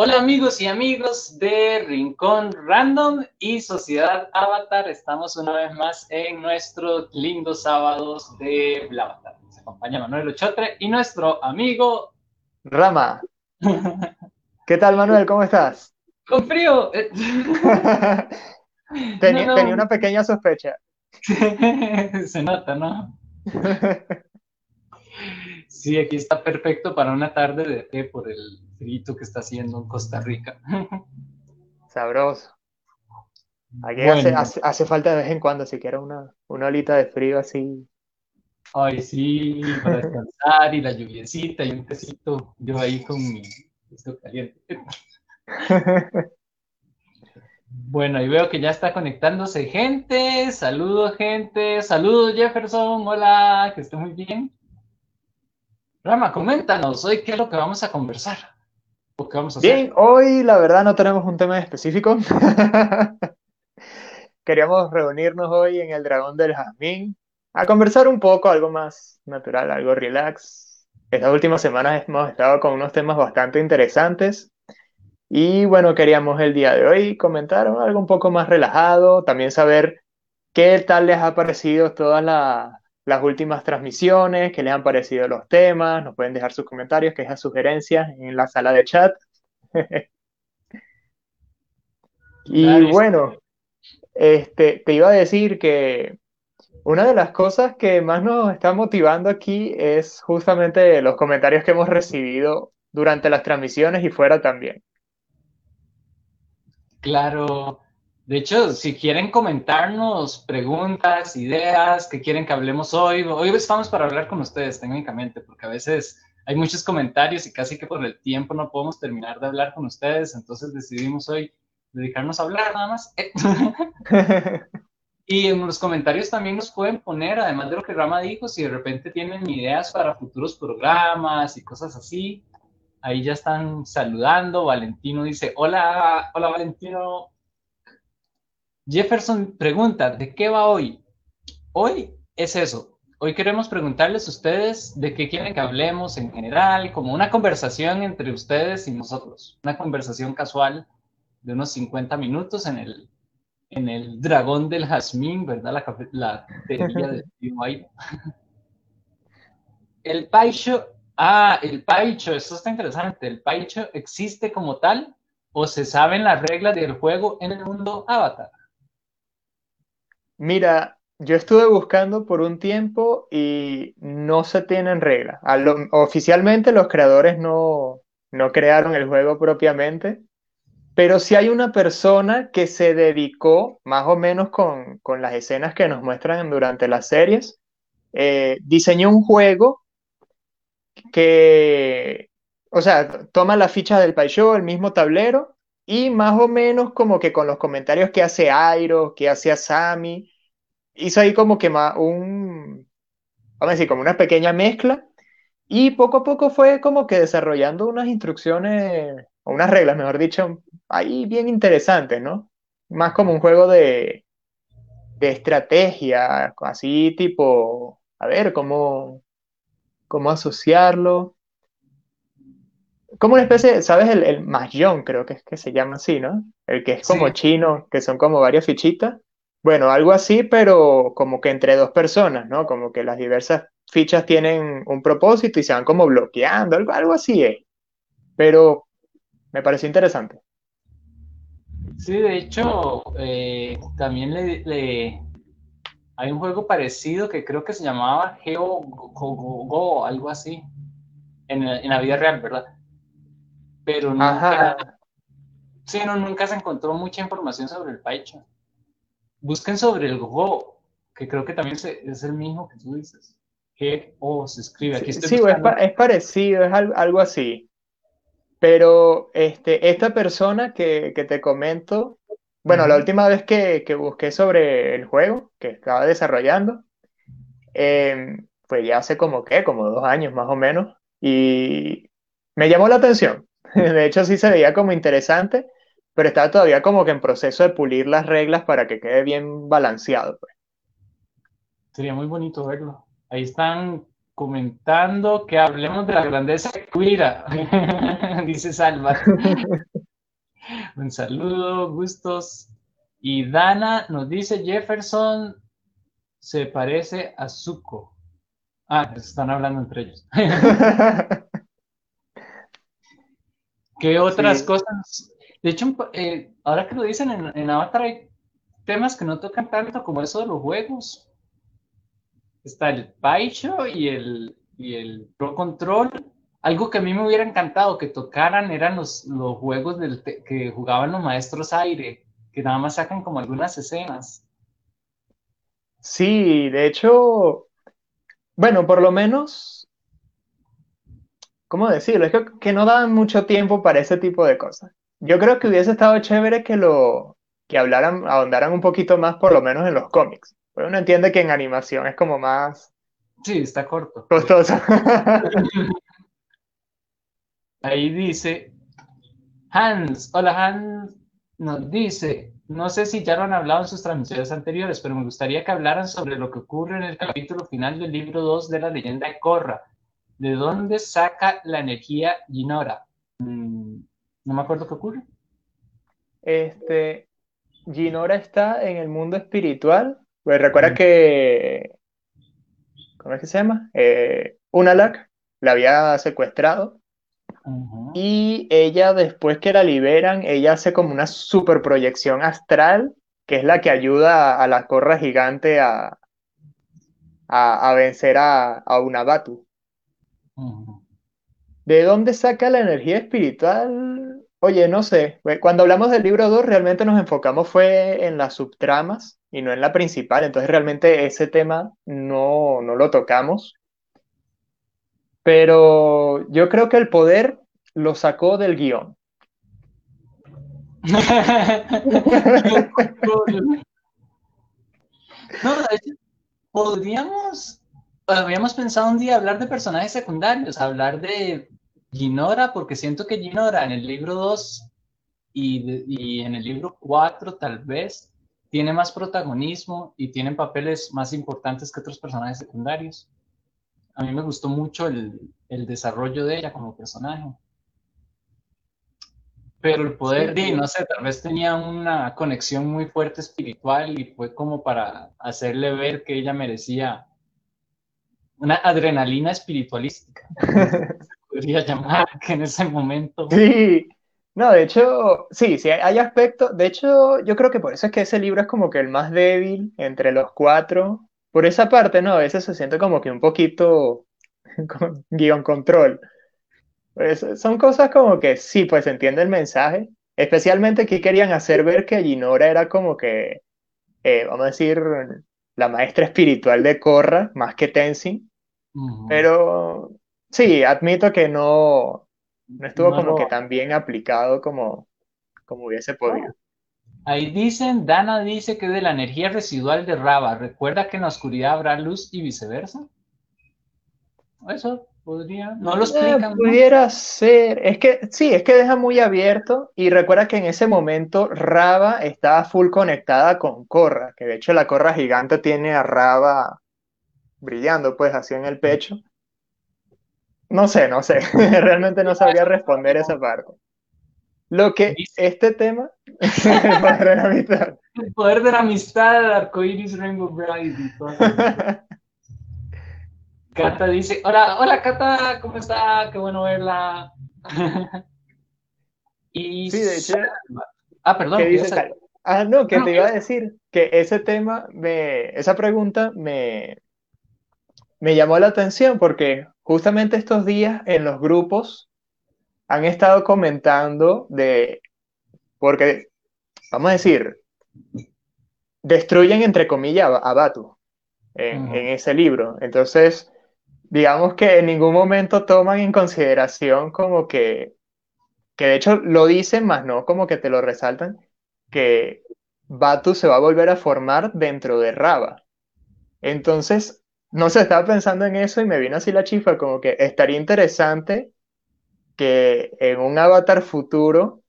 Hola amigos y amigos de Rincón Random y Sociedad Avatar. Estamos una vez más en nuestros lindos sábados de Blavatar. Nos acompaña Manuel Ochotre y nuestro amigo Rama. ¿Qué tal Manuel? ¿Cómo estás? Con frío. tenía, no, no. tenía una pequeña sospecha. Se nota, ¿no? Sí, aquí está perfecto para una tarde de té por el frito que está haciendo en Costa Rica. Sabroso. Aquí hace, hace, hace, falta de vez en cuando, si quiero una, una olita de frío así. Ay, sí, para descansar y la lluviecita y un tecito, yo ahí con mi esto caliente. Bueno, y veo que ya está conectándose gente. Saludos, gente. Saludos, Jefferson. Hola, que esté muy bien. Rama, coméntanos hoy qué es lo que vamos a conversar. ¿O qué vamos a hacer? Bien, hoy la verdad no tenemos un tema específico. Queríamos reunirnos hoy en el Dragón del Jazmín a conversar un poco, algo más natural, algo relax. Estas últimas semanas hemos estado con unos temas bastante interesantes. Y bueno, queríamos el día de hoy comentar algo un poco más relajado, también saber qué tal les ha parecido todas la, las últimas transmisiones, qué les han parecido los temas, nos pueden dejar sus comentarios, quejas, sugerencias en la sala de chat. y bueno, este, te iba a decir que una de las cosas que más nos está motivando aquí es justamente los comentarios que hemos recibido durante las transmisiones y fuera también. Claro. De hecho, si quieren comentarnos preguntas, ideas que quieren que hablemos hoy, hoy estamos para hablar con ustedes técnicamente, porque a veces hay muchos comentarios y casi que por el tiempo no podemos terminar de hablar con ustedes, entonces decidimos hoy dedicarnos a hablar nada más. y en los comentarios también nos pueden poner, además de lo que Rama dijo, si de repente tienen ideas para futuros programas y cosas así, Ahí ya están saludando. Valentino dice, hola, hola Valentino. Jefferson pregunta, ¿de qué va hoy? Hoy es eso. Hoy queremos preguntarles a ustedes de qué quieren que hablemos en general, como una conversación entre ustedes y nosotros. Una conversación casual de unos 50 minutos en el, en el dragón del jazmín, ¿verdad? La, la teoría de El Paicho Ah, el paicho, esto está interesante. ¿El paicho existe como tal o se saben las reglas del juego en el mundo Avatar? Mira, yo estuve buscando por un tiempo y no se tienen reglas. Oficialmente los creadores no, no crearon el juego propiamente, pero sí hay una persona que se dedicó, más o menos con, con las escenas que nos muestran durante las series, eh, diseñó un juego que, o sea, toma la ficha del Paisho, el mismo tablero, y más o menos como que con los comentarios que hace Airo, que hace Asami, hizo ahí como que más un, vamos a decir, como una pequeña mezcla, y poco a poco fue como que desarrollando unas instrucciones, o unas reglas, mejor dicho, ahí bien interesantes, ¿no? Más como un juego de, de estrategia, así tipo, a ver, cómo, cómo asociarlo. Como una especie, ¿sabes? El, el mahjong creo que es que se llama así, ¿no? El que es como sí. chino, que son como varias fichitas. Bueno, algo así, pero como que entre dos personas, ¿no? Como que las diversas fichas tienen un propósito y se van como bloqueando, algo, algo así es. Pero me pareció interesante. Sí, de hecho, eh, también le, le, hay un juego parecido que creo que se llamaba Geo Go, Go, Go algo así, en, en, la vida real, ¿verdad? Pero nunca, sí, no, nunca se encontró mucha información sobre el Paicho. Busquen sobre el Go, que creo que también se, es el mismo que tú dices. G-O se escribe. Aquí sí, sí es, es, parecido, es algo, algo, así. Pero este, esta persona que, que te comento, bueno, la última vez que, que, busqué sobre el juego que estaba desarrollando, eh, fue ya hace como que, como dos años más o menos, y me llamó la atención. De hecho, sí se veía como interesante, pero estaba todavía como que en proceso de pulir las reglas para que quede bien balanceado. Pues. Sería muy bonito verlo. Ahí están comentando que hablemos de la grandeza de Cuira, dice Salva. Un saludo, gustos. Y Dana nos dice Jefferson se parece a Zuko. Ah, están hablando entre ellos. ¿Qué otras cosas? De hecho, eh, ahora que lo dicen en, en Avatar hay temas que no tocan tanto como eso de los juegos está el Paicho y el, y el Pro Control. Algo que a mí me hubiera encantado que tocaran eran los, los juegos del que jugaban los maestros aire, que nada más sacan como algunas escenas. Sí, de hecho, bueno, por lo menos, ¿cómo decirlo? Es que, que no daban mucho tiempo para ese tipo de cosas. Yo creo que hubiese estado chévere que lo, que hablaran, ahondaran un poquito más, por lo menos en los cómics uno entiende que en animación es como más... Sí, está corto. Costoso. Ahí dice, Hans, hola Hans, nos dice, no sé si ya lo han hablado en sus transmisiones anteriores, pero me gustaría que hablaran sobre lo que ocurre en el capítulo final del libro 2 de la leyenda de Korra. ¿De dónde saca la energía Ginora? Mm, no me acuerdo qué ocurre. Este, Ginora está en el mundo espiritual pues recuerda que, ¿cómo es que se llama? Eh, Unalak la había secuestrado y ella después que la liberan, ella hace como una super proyección astral que es la que ayuda a, la corra gigante a, a, vencer a, a Unabatu. ¿De dónde saca la energía espiritual? Oye, no sé. Cuando hablamos del libro 2, realmente nos enfocamos fue en las subtramas y no en la principal. Entonces realmente ese tema no, no lo tocamos. Pero yo creo que el poder lo sacó del guion. no, podríamos, habíamos pensado un día hablar de personajes secundarios, hablar de Ginora, porque siento que Ginora en el libro 2 y, y en el libro 4 tal vez tiene más protagonismo y tiene papeles más importantes que otros personajes secundarios. A mí me gustó mucho el, desarrollo de ella como personaje. Pero el poder, de, no sé, tal vez tenía una conexión muy fuerte espiritual y fue como para hacerle ver que ella merecía una adrenalina espiritualística. podría llamar que en ese momento. Sí, no, de hecho, sí, sí, hay aspectos. De hecho, yo creo que por eso es que ese libro es como que el más débil entre los cuatro. Por esa parte, ¿no? A veces se siente como que un poquito con guion control. Pues, son cosas como que sí, pues entiende el mensaje. Especialmente que querían hacer ver que Ginora era como que, eh, vamos a decir, la maestra espiritual de Korra, más que Tenzin. Pero sí, admito que no, no estuvo como que tan bien aplicado como, como hubiese podido. Ahí dicen, Dana dice que de la energía residual de Raba, ¿recuerda que en la oscuridad habrá luz y viceversa? Eso podría, no lo eh, explican. pudiera ser, es que sí, es que deja muy abierto y recuerda que en ese momento Raba estaba full conectada con Korra, que de hecho la Korra gigante tiene a Raba brillando pues así en el pecho. No sé, no sé. Realmente no sabría responder esa parte. Lo que este tema, el poder de la amistad. El poder de la amistad, arcoiris, Rainbow Bright Cata dice, hola, hola Cata, ¿cómo está? Qué bueno verla. y sí, de hecho. Ah, perdón. ¿qué dice ah, no, que te iba a decir que ese tema, me, esa pregunta me, me llamó la atención porque justamente estos días en los grupos han estado comentando de, porque, vamos a decir, destruyen entre comillas a Batu en, ese libro. Entonces, digamos que en ningún momento toman en consideración como que, que de hecho lo dicen, más no como que te lo resaltan, que Batu se va a volver a formar dentro de Raba. Entonces, no sé, estaba pensando en eso y me vino así la chifa, como que estaría interesante que en un avatar futuro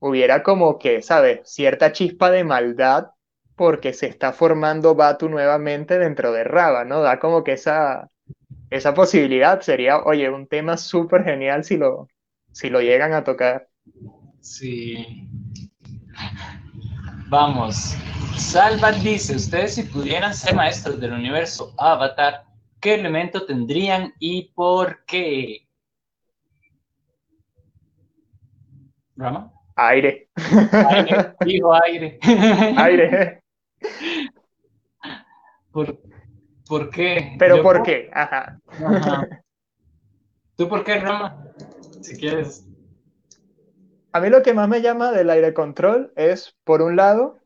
hubiera como que, ¿sabes? Cierta chispa de maldad porque se está formando Batu nuevamente dentro de Raba, ¿no? Da como que esa, esa posibilidad sería, oye, un tema súper genial si lo, si lo llegan a tocar. Sí. Vamos. Salva dice, ustedes si pudieran ser maestros del universo Avatar, ¿qué elemento tendrían y por qué? ¿Rama? Aire. Aire, dijo aire. Aire. ¿Por, por qué? ¿Pero Yo por qué? Ajá. Ajá. ¿Tú por qué, Rama? Si quieres. A mí lo que más me llama del aire control es, por un lado,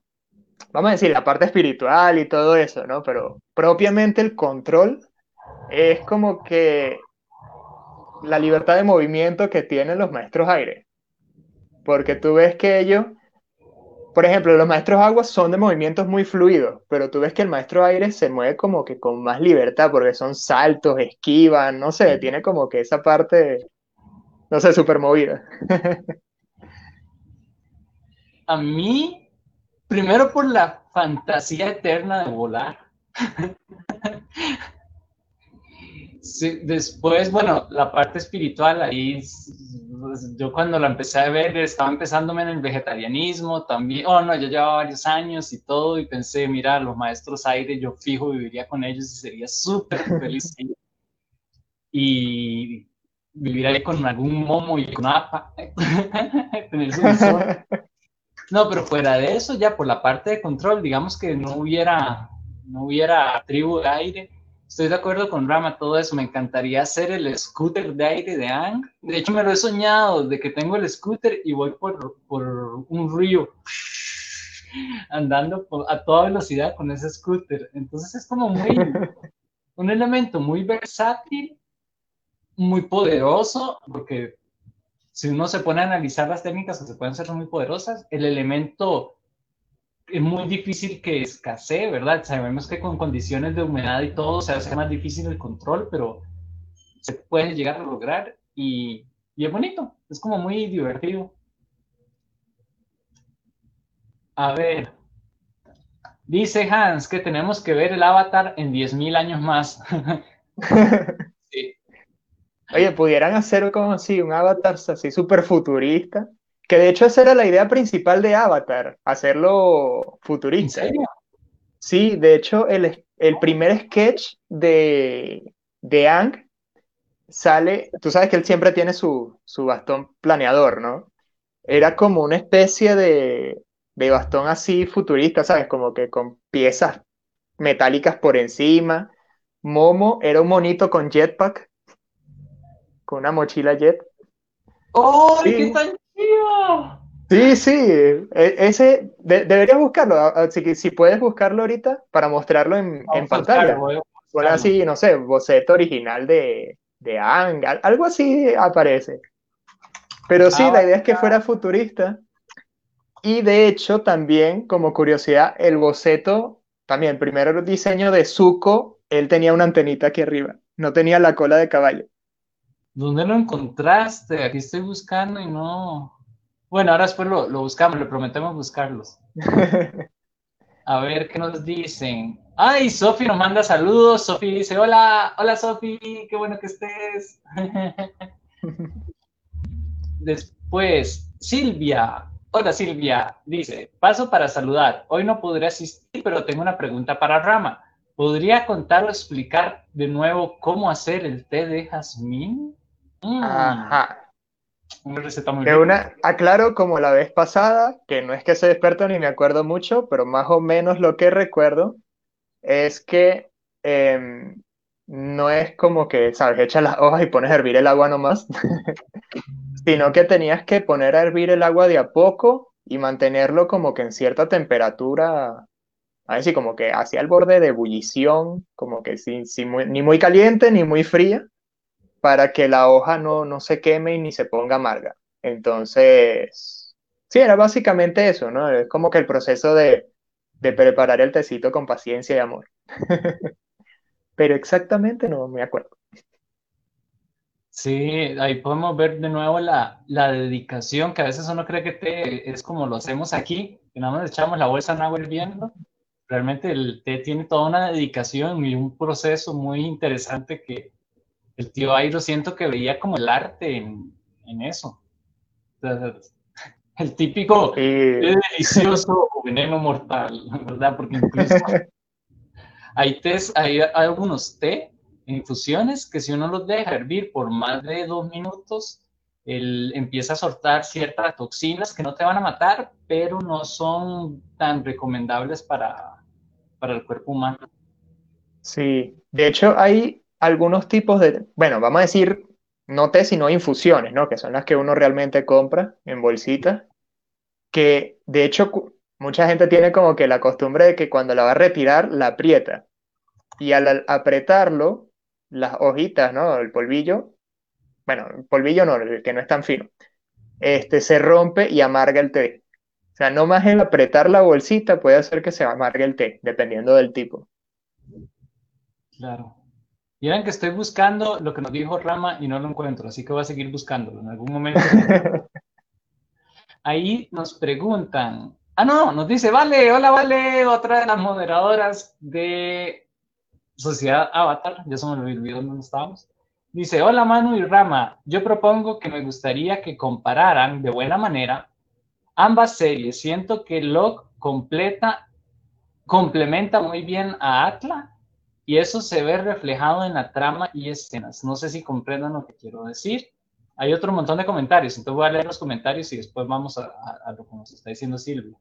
vamos a decir, la parte espiritual y todo eso, ¿no? Pero propiamente el control es como que la libertad de movimiento que tienen los maestros aire. Porque tú ves que ellos, por ejemplo, los maestros agua son de movimientos muy fluidos, pero tú ves que el maestro aire se mueve como que con más libertad, porque son saltos, esquivan, no sé, tiene como que esa parte, no sé, súper movida. A mí, primero por la fantasía eterna de volar. Sí, después, bueno, la parte espiritual, ahí pues, yo cuando la empecé a ver estaba empezándome en el vegetarianismo también, oh no, yo llevaba varios años y todo y pensé, mira, los maestros aire, yo fijo viviría con ellos y sería súper feliz. y vivir ahí con algún momo y con apa, tener su visor. No, pero fuera de eso, ya por la parte de control, digamos que no hubiera, no hubiera tribu de aire. Estoy de acuerdo con Rama, todo eso. Me encantaría hacer el scooter de aire de Ang. De hecho, me lo he soñado, de que tengo el scooter y voy por, por un río andando a toda velocidad con ese scooter. Entonces es como muy, un elemento muy versátil, muy poderoso, porque si uno se pone a analizar las técnicas que se pueden ser muy poderosas, el elemento es muy difícil que escasee, ¿verdad? Sabemos que con condiciones de humedad y todo se hace más difícil el control, pero se puede llegar a lograr y, y es bonito, es como muy divertido. A ver, dice Hans que tenemos que ver el avatar en 10.000 años más. Sí. Oye, pudieran hacer como así, un avatar así súper futurista, que de hecho esa era la idea principal de Avatar, hacerlo ¿En futurista. serio? Sí, de hecho el, el primer sketch de, de Aang sale, tú sabes que él siempre tiene su, su bastón planeador, ¿no? Era como una especie de, de bastón así futurista, ¿sabes? Como que con piezas metálicas por encima. Momo era un monito con jetpack, con una mochila jet. ¡Ay, Sí. qué tan Sí, sí, e- ese de- deberías buscarlo, a- a- si, puedes buscarlo ahorita para mostrarlo en, en pantalla. buscarlo. así, no sé, boceto original de, de Aang, al- algo así aparece. Pero sí, Ah, la idea es que fuera futurista. Y de hecho, también, como curiosidad, el boceto, también el primer diseño de Zuko, él tenía una antenita aquí arriba, no tenía la cola de caballo. ¿Dónde lo encontraste? Aquí estoy buscando y no. Bueno, ahora después lo, lo buscamos, le prometemos buscarlos. A ver qué nos dicen. Ay, Sofi nos manda saludos. Sofi dice: Hola, hola Sofi, qué bueno que estés. Después, Silvia. Hola Silvia, dice: Paso para saludar. Hoy no podré asistir, pero tengo una pregunta para Rama. ¿Podría contar o explicar de nuevo cómo hacer el té de jazmín? Mm, Ajá. una receta muy De una, aclaro como la vez pasada, que no es que soy experto ni me acuerdo mucho, pero más o menos lo que recuerdo es que em, no es como que, sabes, echas las hojas y pones a hervir el agua nomás, sino que tenías que poner a hervir el agua de a poco y mantenerlo como que en cierta temperatura, a ver si como que hacia el borde de ebullición, como que sin, sin muy- ni muy caliente ni muy fría, para que la hoja no, no se queme y ni se ponga amarga. Entonces, sí, era básicamente eso, ¿no? Es como que el proceso de, de preparar el tecito con paciencia y amor. Pero exactamente no me acuerdo. Sí, ahí podemos ver de nuevo la, la dedicación, que a veces uno cree que té es como lo hacemos aquí, que nada más echamos la bolsa en agua hirviendo. Realmente el té tiene toda una dedicación y un proceso muy interesante que el tío Airo siento que veía como el arte en, eso. el típico delicioso veneno mortal, ¿verdad? Porque incluso hay, hay algunos té, infusiones, que si uno los deja hervir por más de dos minutos, él empieza a soltar ciertas toxinas que no te van a matar, pero no son tan recomendables para, para el cuerpo humano. Sí, de hecho hay algunos tipos de, bueno, vamos a decir, no té, sino infusiones, ¿no? Que son las que uno realmente compra en bolsitas, que de hecho mucha gente tiene como que la costumbre de que cuando la va a retirar, la aprieta. Y al apretarlo, las hojitas, ¿no? El polvillo bueno, polvillo no, el que no es tan fino, este, se rompe y amarga el té. O sea, no más el apretar la bolsita puede hacer que se amargue el té, dependiendo del tipo. Claro. Miren que estoy buscando lo que nos dijo Rama y no lo encuentro, así que voy a seguir buscándolo en algún momento. Ahí nos preguntan. Ah, no, nos dice, vale, hola, vale, otra de las moderadoras de Sociedad Avatar, ya se me olvidó dónde estábamos. Dice, hola Manu y Rama, yo propongo que me gustaría que compararan de buena manera ambas series. Siento que Locke completa, complementa muy bien a Atla y eso se ve reflejado en la trama y escenas. No sé si comprendan lo que quiero decir. Hay otro montón de comentarios, entonces voy a leer los comentarios y después vamos a, a lo que nos está diciendo Silvia.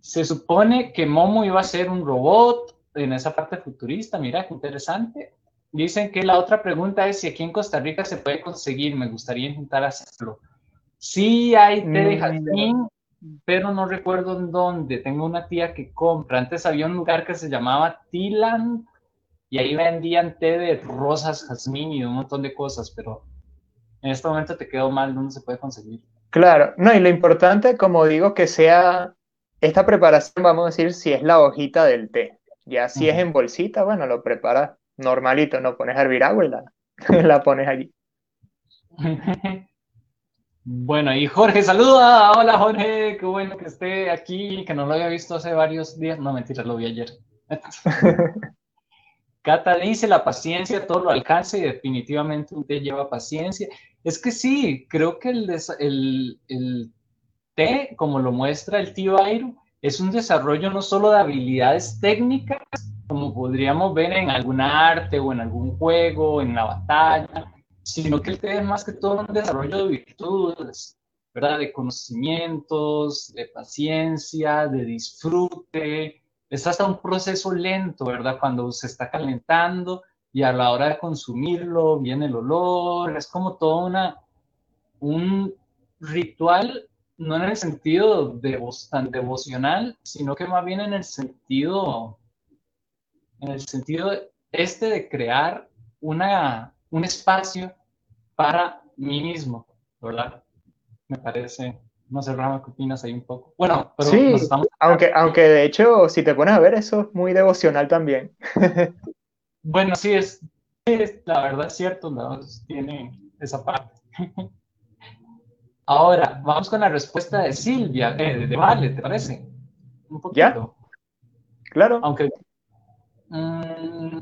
Se supone que Momo iba a ser un robot en esa parte futurista, mira qué interesante. Dicen que la otra pregunta es si aquí en Costa Rica se puede conseguir. Me gustaría intentar hacerlo. Sí hay té de mm, jazmín, pero no recuerdo en dónde. Tengo una tía que compra. Antes había un lugar que se llamaba Tiland y ahí vendían té de rosas, jazmín y un montón de cosas, pero en este momento te quedo mal, ¿dónde se puede conseguir? Claro, no, y lo importante, como digo, que sea esta preparación, vamos a decir, si es la hojita del té. Ya si es en bolsita, bueno, lo preparas normalito, no pones a hervir agua y la, la pones allí. Bueno, y Jorge, saluda. Hola Jorge, qué bueno que esté aquí, que no lo había visto hace varios días. No, mentira, lo vi ayer. Cata dice, la paciencia todo lo alcanza y definitivamente usted lleva paciencia. Es que sí, creo que el, el, el té, como lo muestra el tío Airo, es un desarrollo no solo de habilidades técnicas, como podríamos ver en algún arte o en algún juego, en la batalla, sino que el es más que todo un desarrollo de virtudes, ¿verdad? De conocimientos, de paciencia, de disfrute. Es hasta un proceso lento, ¿verdad? Cuando se está calentando y a la hora de consumirlo viene el olor, es como todo una, un ritual, no en el sentido de, tan devocional, sino que más bien en el sentido en el sentido este de crear una, un espacio para mí mismo, ¿verdad? Me parece, no sé, Rama, ¿qué opinas ahí un poco? Bueno, pero sí, aunque, aunque de hecho, si te pones a ver, eso es muy devocional también. bueno, sí, es, la verdad es cierto, ¿no? tiene esa parte. Ahora, vamos con la respuesta de Silvia, eh, de Vale, ¿te parece? Un poquito. ¿Ya? Claro. Aunque Mm.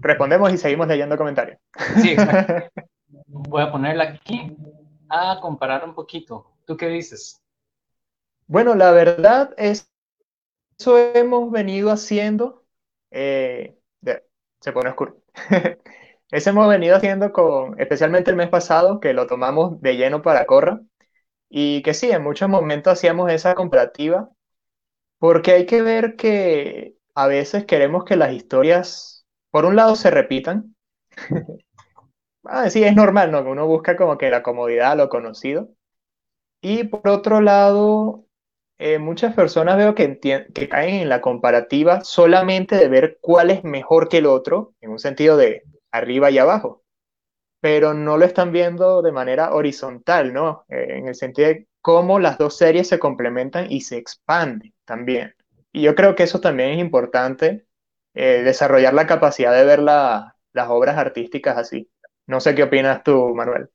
Respondemos y seguimos leyendo comentarios. Sí, Voy a ponerla aquí a comparar un poquito. ¿Tú qué dices? Bueno, la verdad es eso hemos venido haciendo. Eh, se pone oscuro. eso hemos venido haciendo con, especialmente el mes pasado, que lo tomamos de lleno para Corra. Y que sí, en muchos momentos hacíamos esa comparativa, porque hay que ver que a veces queremos que las historias, por un lado, se repitan. ah, sí, es normal, ¿no? Uno busca como que la comodidad, lo conocido. Y por otro lado, eh, muchas personas veo que, que caen en la comparativa solamente de ver cuál es mejor que el otro, en un sentido de arriba y abajo, pero no lo están viendo de manera horizontal, ¿no? Eh, en el sentido de cómo las dos series se complementan y se expanden también. Y yo creo que eso también es importante, eh, desarrollar la capacidad de ver las obras artísticas así. No sé qué opinas tú, Manuel.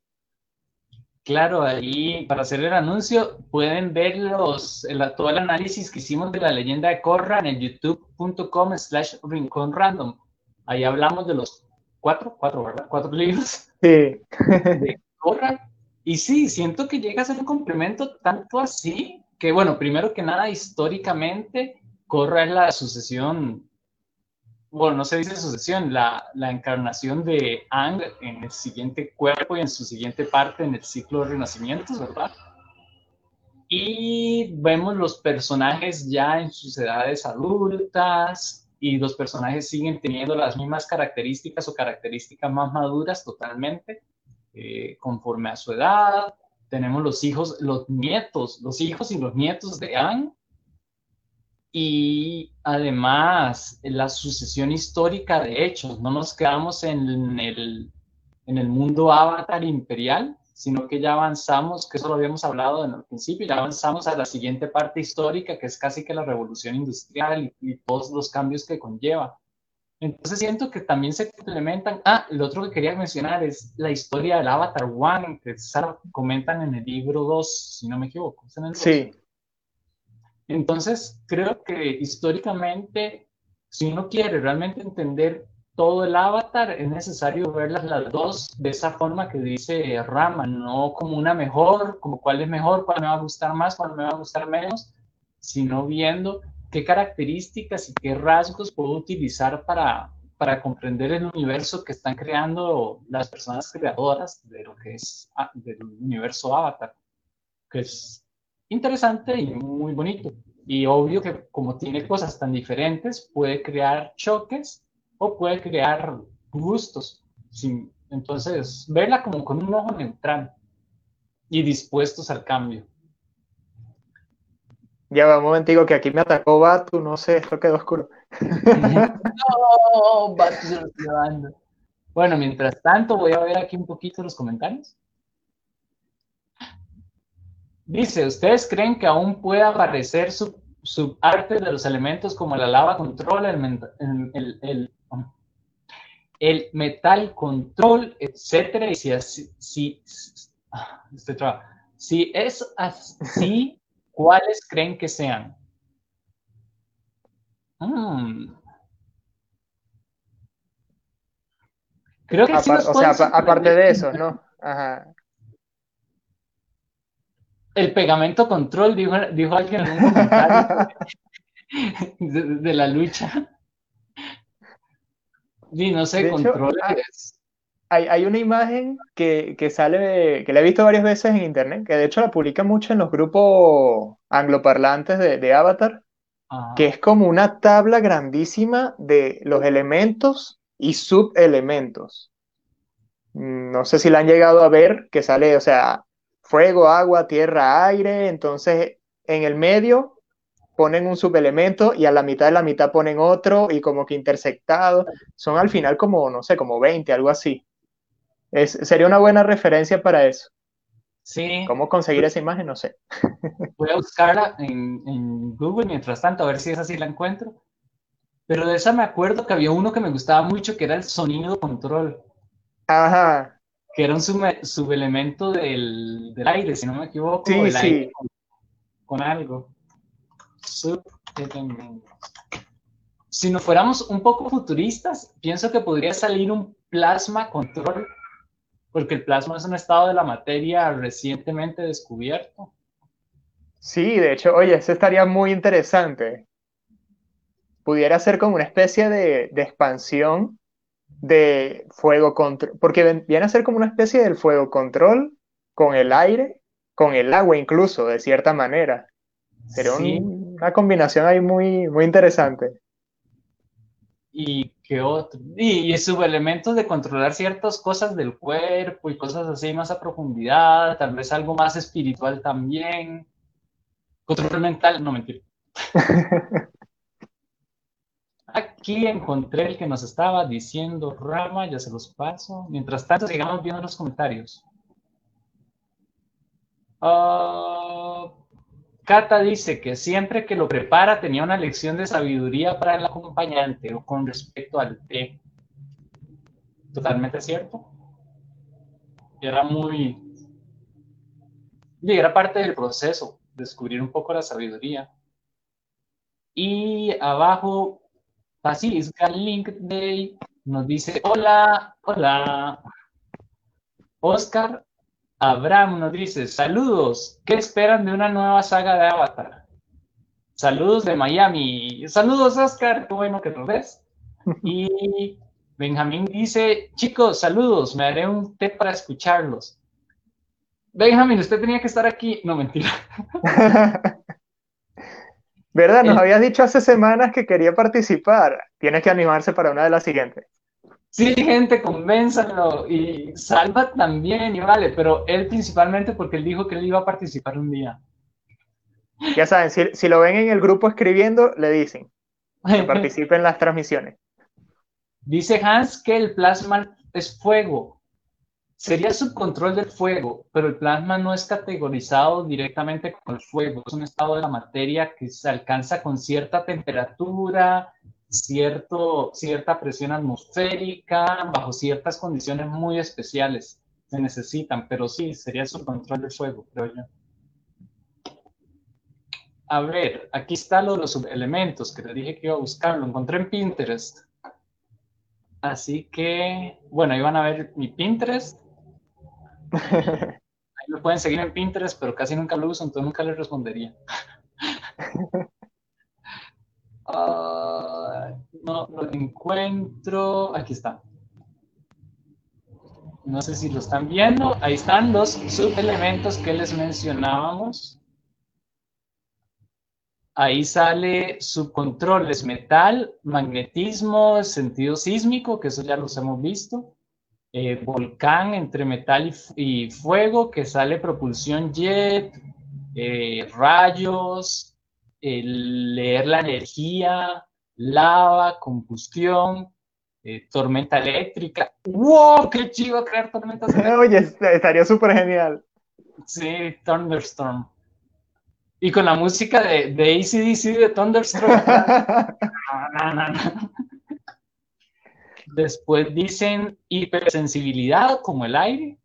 Claro, ahí para hacer el anuncio pueden ver los, todo el análisis que hicimos de la leyenda de Corra en el youtube.com slash rincón random. Ahí hablamos de los cuatro, cuatro, ¿verdad? Cuatro libros. Sí. De Korra. Y sí, siento que llega a ser un complemento tanto así que, bueno, primero que nada, históricamente, Korra es la sucesión, bueno, no se dice sucesión, la, la encarnación de Ang en el siguiente cuerpo y en su siguiente parte en el ciclo de renacimientos, ¿verdad? Y vemos los personajes ya en sus edades adultas y los personajes siguen teniendo las mismas características o características más maduras totalmente, eh, conforme a su edad. Tenemos los hijos, los nietos, los hijos y los nietos de Anne. Y además la sucesión histórica de hechos. No nos quedamos en el, en el mundo avatar imperial, sino que ya avanzamos, que eso lo habíamos hablado en el principio, ya avanzamos a la siguiente parte histórica, que es casi que la revolución industrial y, todos los cambios que conlleva. Entonces siento que también se complementan. Ah, el otro que quería mencionar es la historia del Avatar One, que comentan en el libro 2, si no me equivoco. sí. Entonces, creo que históricamente, si uno quiere realmente entender todo el avatar, es necesario verlas las dos de esa forma que dice Rama, no como una mejor, como cuál es mejor, cuál me va a gustar más, cuál me va a gustar menos, sino viendo qué características y qué rasgos puedo utilizar para, para comprender el universo que están creando las personas creadoras de lo que es ah, del universo avatar, que es interesante y muy bonito. Y obvio que como tiene cosas tan diferentes, puede crear choques o puede crear gustos. Sin, entonces, verla como con un ojo neutral y dispuestos al cambio. Ya va, un momentico que aquí me atacó Batu, no sé, esto quedó oscuro. no, Batu se lo está dando. Bueno, mientras tanto, voy a ver aquí un poquito los comentarios. Dice, ¿ustedes creen que aún puede aparecer su, arte de los elementos como la lava controla el, el, el metal control, etcétera, y si así, si, si es así, ¿cuáles creen que sean? Hmm. Creo que sí O sea, aparte de eso, ¿no? Ajá. El pegamento control, dijo, dijo alguien en un comentario de la lucha. Sí, no sé, controles. Hay, hay, una imagen que, que, sale, que la he visto varias veces en internet, que de hecho la publica mucho en los grupos angloparlantes de, de Avatar, que es como una tabla grandísima de los elementos y subelementos. Mm, no sé si la han llegado a ver, que sale, o sea, fuego, agua, tierra, aire, entonces en el medio ponen un subelemento y a la mitad de la mitad ponen otro y como que intersectado. Son al final como, no sé, como 20, algo así. Es, sería una buena referencia para eso. Sí. ¿Cómo conseguir esa imagen? No sé. Voy a buscarla en, en, Google mientras tanto, a ver si es así la encuentro. Pero de esa me acuerdo que había uno que me gustaba mucho, que era el sonido control. Ajá. Que era un subelemento del, del aire, si no me equivoco. Sí, sí. con algo. Si nos fuéramos un poco futuristas, pienso que podría salir un plasma control, porque el plasma es un estado de la materia recientemente descubierto. Sí, de hecho, oye, eso estaría muy interesante. Pudiera ser como una especie de, de expansión de fuego control, porque viene a ser como una especie del fuego control con el aire, con el agua incluso, de cierta manera. Sería una combinación ahí muy, muy interesante. Y qué otro. Y, y subelementos de controlar ciertas cosas del cuerpo y cosas así más a profundidad, tal vez algo más espiritual también. Control mental, no mentir. Aquí encontré el que nos estaba diciendo Rama, ya se los paso. Mientras tanto, sigamos viendo los comentarios. Ah... Cata dice que siempre que lo prepara tenía una lección de sabiduría para el acompañante o con respecto al té. Totalmente cierto. Era muy... Era parte del proceso, descubrir un poco la sabiduría. Y abajo, Basilisca Link Day nos dice, hola, hola. Oscar Abraham nos dice, saludos, ¿qué esperan de una nueva saga de Avatar? Saludos de Miami. Saludos, Oscar, qué bueno que nos ves. Y Benjamín dice, chicos, saludos, me haré un té para escucharlos. Benjamín, usted tenía que estar aquí. No, mentira. ¿Verdad? Nos habías dicho hace semanas que quería participar. Tienes que animarse para una de las siguientes. Sí, gente, convénzalo. Y Salva también, y vale, pero él principalmente porque él dijo que él iba a participar un día. Ya saben, si, lo ven en el grupo escribiendo, le dicen que participe en las transmisiones. Dice Hans que el plasma es fuego. Sería subcontrol del fuego, pero el plasma no es categorizado directamente como el fuego. Es un estado de la materia que se alcanza con cierta temperatura, cierto, cierta presión atmosférica, bajo ciertas condiciones muy especiales. Se necesitan, pero sí, sería subcontrol del fuego, creo yo. A ver, aquí está lo de los subelementos que les dije que iba a buscar. Lo encontré en Pinterest. Así que, bueno, ahí van a ver mi Pinterest. Ahí me pueden seguir en Pinterest, pero casi nunca lo uso, entonces nunca les respondería. Ah, no lo encuentro. Aquí está. No sé si lo están viendo. Ahí están los subelementos que les mencionábamos. Ahí sale subcontroles, metal, magnetismo, sentido sísmico, que eso ya los hemos visto. Eh, volcán entre metal y, fuego, que sale propulsión jet, eh, rayos, leer la energía, lava, combustión, eh, tormenta eléctrica. ¡Wow! ¡Qué chido crear tormentas eléctricas! Oye, estaría súper genial. Sí, Thunderstorm. Y con la música de, de ACDC de Thunderstruck. Después dicen hipersensibilidad, como el aire,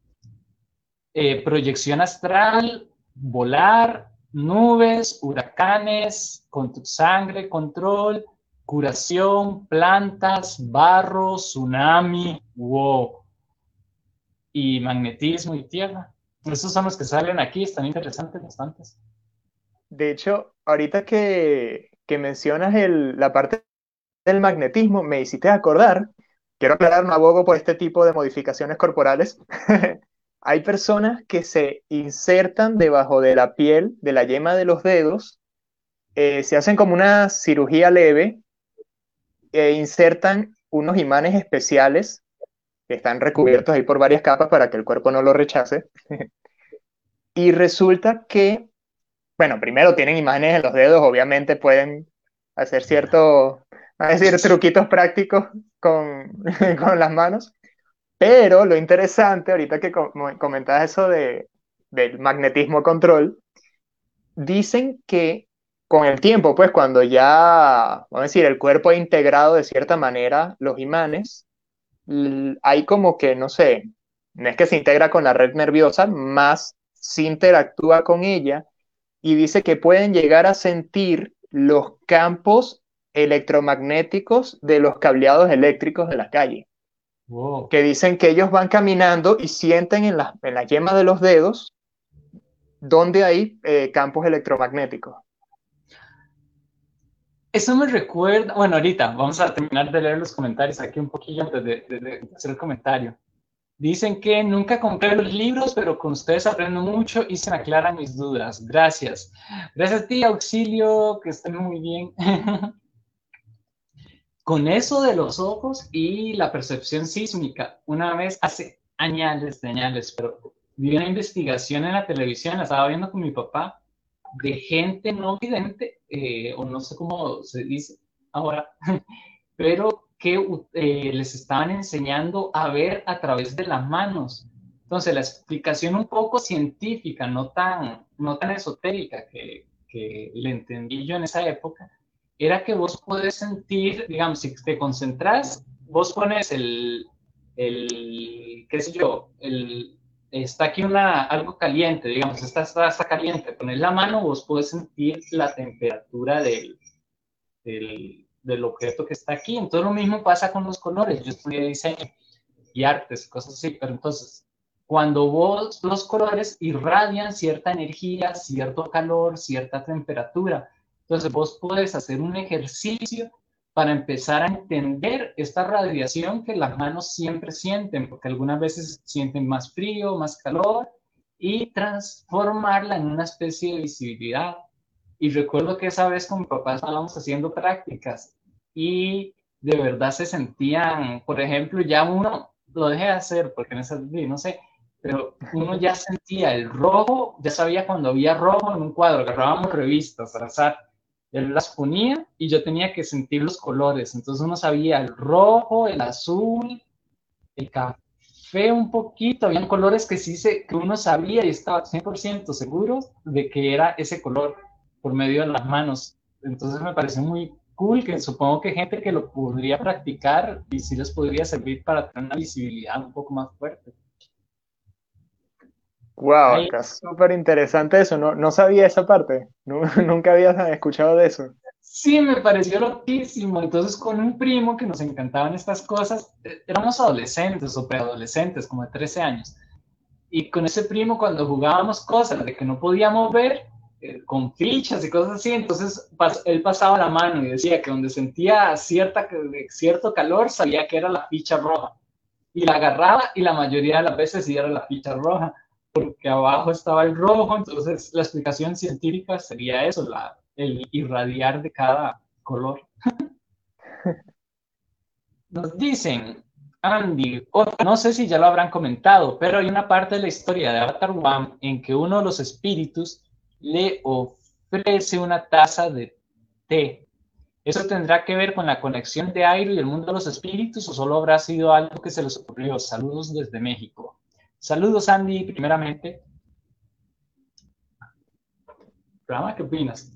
eh, proyección astral, volar, nubes, huracanes, sangre, control, curación, plantas, barro, tsunami, wow. Y magnetismo y tierra. Esos son los que salen aquí, están interesantes bastantes. De hecho, ahorita que, mencionas la parte del magnetismo, me hiciste acordar, quiero aclarar, no abogo por este tipo de modificaciones corporales. Hay personas que se insertan debajo de la piel, de la yema de los dedos, eh, se hacen como una cirugía leve e insertan unos imanes especiales que están recubiertos ahí por varias capas para que el cuerpo no lo rechace. y resulta que bueno, primero tienen imágenes en los dedos, obviamente pueden hacer ciertos, a decir, truquitos prácticos con, con las manos, pero lo interesante, ahorita que comentabas eso de, del magnetismo control, dicen que con el tiempo, pues cuando ya, vamos a decir, el cuerpo ha integrado de cierta manera los imanes, hay como que, no sé, no es que se integra con la red nerviosa, más se interactúa con ella y dice que pueden llegar a sentir los campos electromagnéticos de los cableados eléctricos de la calle. Que dicen que ellos van caminando y sienten en la, en la yema de los dedos donde hay eh, campos electromagnéticos. Eso me recuerda, bueno, ahorita vamos a terminar de leer los comentarios aquí un poquillo antes de hacer el comentario. Dicen que nunca compré los libros, pero con ustedes aprendo mucho y se me aclaran mis dudas. Gracias. Gracias a ti, Auxilio, que estén muy bien. con eso de los ojos y la percepción sísmica, una vez hace años, de años, pero vi una investigación en la televisión, la estaba viendo con mi papá, de gente no vidente, eh, o no sé cómo se dice ahora, pero que eh, les estaban enseñando a ver a través de las manos. Entonces, la explicación un poco científica, no tan, no tan esotérica que le entendí yo en esa época, era que vos podés sentir, digamos, si te concentras, vos pones el, el qué sé yo, el, está aquí una, algo caliente, digamos, está, está, está caliente, pones la mano, vos podés sentir la temperatura del, del del objeto que está aquí. Entonces lo mismo pasa con los colores. Yo estudié diseño y artes, cosas así, pero entonces cuando vos los colores irradian cierta energía, cierto calor, cierta temperatura, entonces vos puedes hacer un ejercicio para empezar a entender esta radiación que las manos siempre sienten, porque algunas veces sienten más frío, más calor, y transformarla en una especie de visibilidad. Y recuerdo que esa vez con mi papá estábamos haciendo prácticas y de verdad se sentían, por ejemplo, ya uno lo dejé de hacer porque en esa, no sé, pero uno ya sentía el rojo, ya sabía cuando había rojo en un cuadro, agarrábamos revistas azar, él las ponía y yo tenía que sentir los colores, entonces uno sabía el rojo, el azul, el café un poquito, habían colores que sí se, que uno sabía y estaba 100% seguro de que era ese color por medio de las manos, entonces me pareció muy cool, que supongo que gente que lo podría practicar y sí les podría servir para tener una visibilidad un poco más fuerte. Wow, súper interesante eso. No, no sabía esa parte. nunca había escuchado de eso. Sí, me pareció loquísimo. Entonces, con un primo que nos encantaban estas cosas, eh, éramos adolescentes o preadolescentes, como de 13 años. Y con ese primo, cuando jugábamos cosas de que no podíamos ver, eh, con fichas y cosas así, entonces él pasaba la mano y decía que donde sentía cierta, cierto calor, sabía que era la ficha roja. Y la agarraba y la mayoría de las veces sí era la ficha roja porque abajo estaba el rojo, entonces la explicación científica sería eso, el irradiar de cada color. Nos dicen, Andy, no sé si ya lo habrán comentado, pero hay una parte de la historia de Avatar One en que uno de los espíritus le ofrece una taza de té. ¿Eso tendrá que ver con la conexión de Airo y el mundo de los espíritus o solo habrá sido algo que se les ocurrió? Saludos desde México. Saludos, Andy, primeramente. ¿Qué opinas?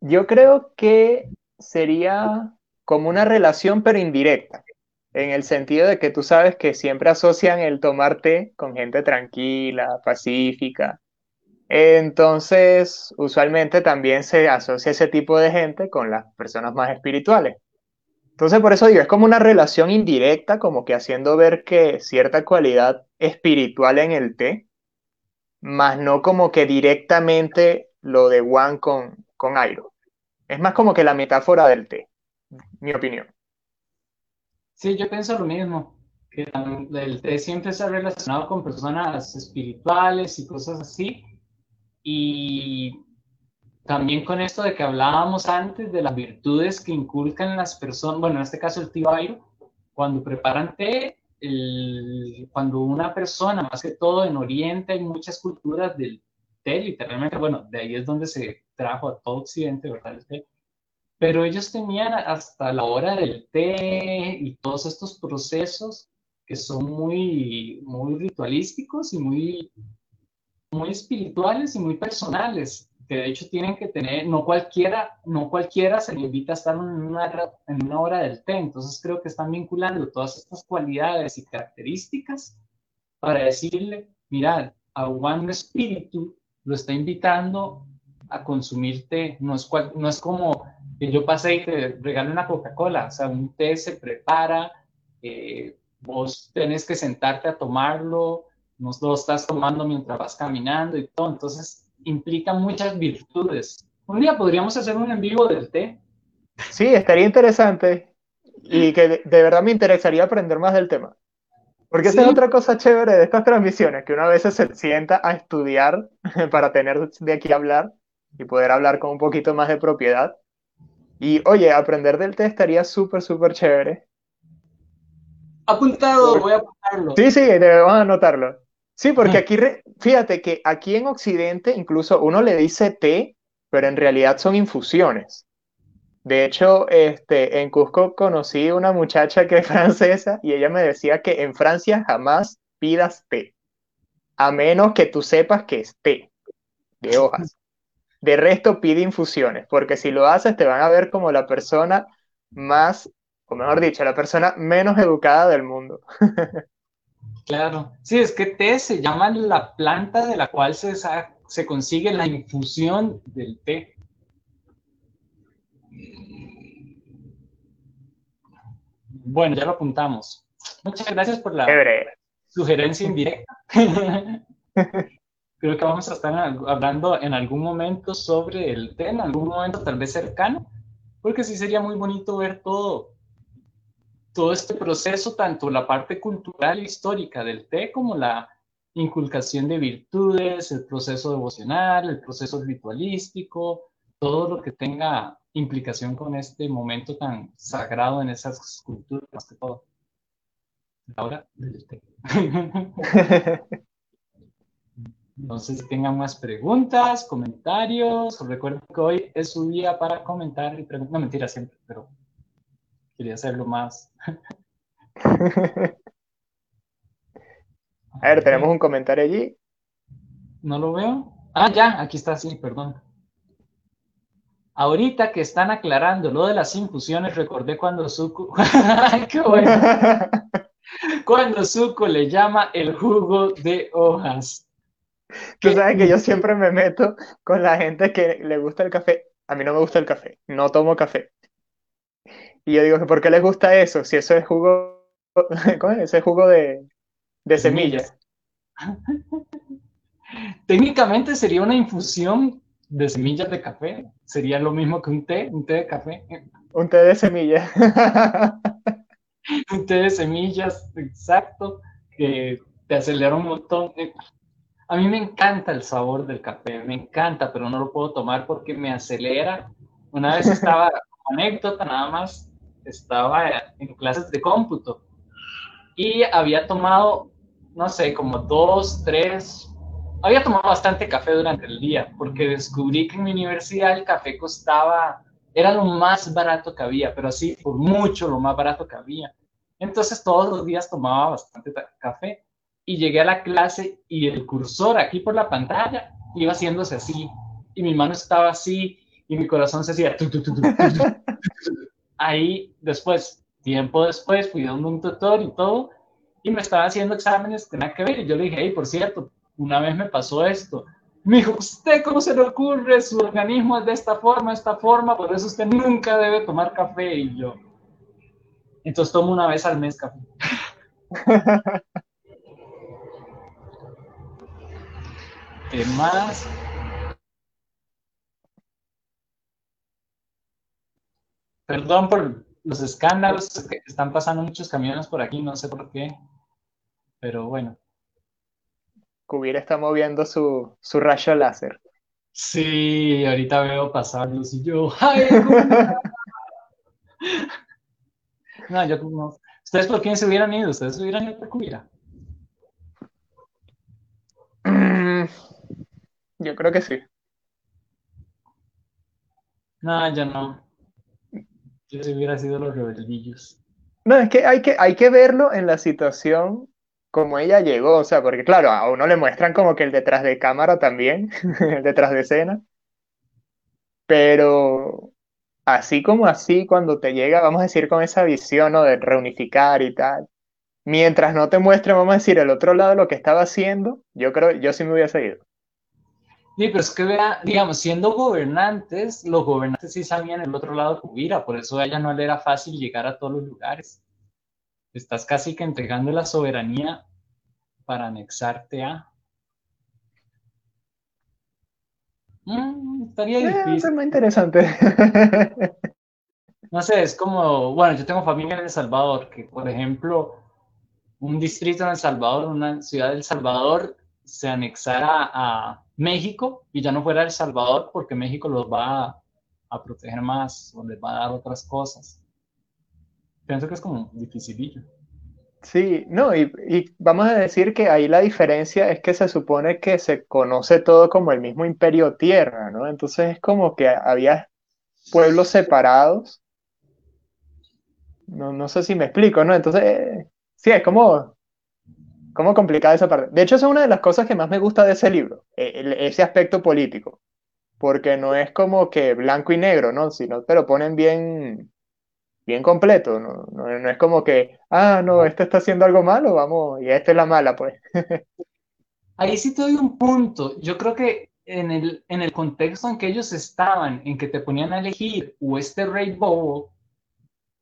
Yo creo que sería como una relación, pero indirecta, en el sentido de que tú sabes que siempre asocian el tomar té con gente tranquila, pacífica. Entonces, usualmente también se asocia ese tipo de gente con las personas más espirituales. Entonces, por eso digo, es como una relación indirecta, como que haciendo ver que cierta cualidad espiritual en el té, más no como que directamente lo de Juan con, con Airo. Es más como que la metáfora del té, mi opinión. Sí, yo pienso lo mismo, que el té siempre ha relacionado con personas espirituales y cosas así, y también con esto de que hablábamos antes de las virtudes que inculcan las personas, bueno, en este caso el tío Airo, cuando preparan té, cuando una persona, más que todo en Oriente, hay muchas culturas del té, literalmente, bueno, de ahí es donde se trajo a todo Occidente, ¿verdad? El té. Pero ellos tenían hasta la hora del té y todos estos procesos que son muy, muy ritualísticos y muy, muy espirituales y muy personales que de hecho tienen que tener, no cualquiera, no cualquiera se le invita a estar en una, en una hora del té, entonces creo que están vinculando todas estas cualidades y características para decirle, mira, a un espíritu lo está invitando a consumir té, no es, no es como que yo pasé y te regalo una Coca-Cola, o sea, un té se prepara, eh, vos tenés que sentarte a tomarlo, no lo estás tomando mientras vas caminando y todo, entonces implica muchas virtudes. Un día podríamos hacer un en vivo del té. Sí, estaría interesante y que de, verdad me interesaría aprender más del tema. Porque esa es otra cosa chévere de estas transmisiones, que una vez se sienta a estudiar para tener de aquí hablar y poder hablar con un poquito más de propiedad. Y oye, aprender del té estaría súper, súper chévere. Apuntado, voy a apuntarlo. Sí, sí, debemos anotarlo. Sí, porque aquí, fíjate que aquí en Occidente incluso uno le dice té, pero en realidad son infusiones. De hecho, este, en Cusco conocí una muchacha que es francesa y ella me decía que en Francia jamás pidas té, a menos que tú sepas que es té de hojas. De resto, pide infusiones, porque si lo haces te van a ver como la persona más, o mejor dicho, la persona menos educada del mundo. Claro, sí, es que té se llama la planta de la cual se, se consigue la infusión del té. Bueno, ya lo apuntamos. Muchas gracias por la sugerencia indirecta. Creo que vamos a estar hablando en algún momento sobre el té, en algún momento tal vez cercano, porque sí sería muy bonito ver todo, todo este proceso, tanto la parte cultural e histórica del té como la inculcación de virtudes, el proceso devocional, el proceso ritualístico, todo lo que tenga implicación con este momento tan sagrado en esas culturas, más que todo. Ahora, del té. Si tengan más preguntas, comentarios. Recuerden que hoy es su día para comentar y preguntar. No, mentira, siempre, pero quería hacerlo más. A ver, tenemos un comentario allí. No lo veo. Ah, ya, aquí está, sí, perdón. Ahorita que están aclarando lo de las infusiones, recordé cuando Zuko. ¡Qué bueno! cuando Zuko le llama el jugo de hojas. Tú sabes que yo siempre me meto con la gente que le gusta el café. A mí no me gusta el café, no tomo café. Y yo digo, ¿por qué les gusta eso? Si eso es jugo, ¿cómo es? Ese jugo de, de semillas. Técnicamente sería una infusión de semillas de café. Sería lo mismo que un té, un té de café. Un té de semillas. un té de semillas, exacto, que te acelera un montón. A mí me encanta el sabor del café, me encanta, pero no lo puedo tomar porque me acelera. Una vez estaba, anécdota nada más, estaba en clases de cómputo y había tomado, no sé, como dos, tres, había tomado bastante café durante el día porque descubrí que en mi universidad el café costaba, era lo más barato que había, pero así por mucho lo más barato que había. Entonces todos los días tomaba bastante café y llegué a la clase y el cursor aquí por la pantalla iba haciéndose así y mi mano estaba así y mi corazón se hacía ahí después tiempo después fui dando un tutor y todo y me estaba haciendo exámenes que nada que ver y yo le dije hey por cierto una vez me pasó esto me dijo usted cómo se le ocurre su organismo es de esta forma esta forma por eso usted nunca debe tomar café y yo entonces tomo una vez al mes café ¿Qué más? Perdón por los escándalos, que están pasando muchos camiones por aquí, no sé por qué, pero bueno. Cubir está moviendo su, su rayo láser. Sí, ahorita veo pasarlos y yo, ¡ay! no, yo no. ¿Ustedes por quién se hubieran ido? ¿Ustedes se hubieran ido por Cubira? Yo creo que sí. No, yo no. Yo si hubiera sido los rebeldillos. No, es que hay, que hay que verlo en la situación como ella llegó, o sea, porque claro, a uno le muestran como que el detrás de cámara también, el detrás de escena, pero así como así, cuando te llega, vamos a decir, con esa visión, ¿no? De reunificar y tal, mientras no te muestren, vamos a decir, el otro lado lo que estaba haciendo, yo creo, yo sí me hubiera ido. Sí, pero es que vea, digamos, siendo gobernantes, los gobernantes sí sabían el otro lado de Cubira, por eso a ella no le era fácil llegar a todos los lugares. Estás casi que entregando la soberanía para anexarte a. Mm, estaría eh, difícil. es muy interesante. no sé, es como, bueno, yo tengo familia en El Salvador, que por ejemplo, un distrito en El Salvador, una ciudad de El Salvador, se anexara a México y ya no fuera El Salvador porque México los va a, proteger más o les va a dar otras cosas. Pienso que es como dificilillo. Sí, no, y, y, vamos a decir que ahí la diferencia es que se supone que se conoce todo como el mismo imperio tierra, ¿no? Entonces es como que había pueblos separados. No, no sé si me explico, ¿no? Entonces, eh, sí, es como ¿Cómo complicada esa parte? De hecho, esa es una de las cosas que más me gusta de ese libro, e, ese aspecto político, porque no es como que blanco y negro, ¿no? Sino te lo ponen bien, bien completo, ¿no? No, es como que, ah, no, este está haciendo algo malo, vamos, y esta es la mala, pues. Ahí sí te doy un punto. Yo creo que en el, en el contexto en que ellos estaban, en que te ponían a elegir o este rey bobo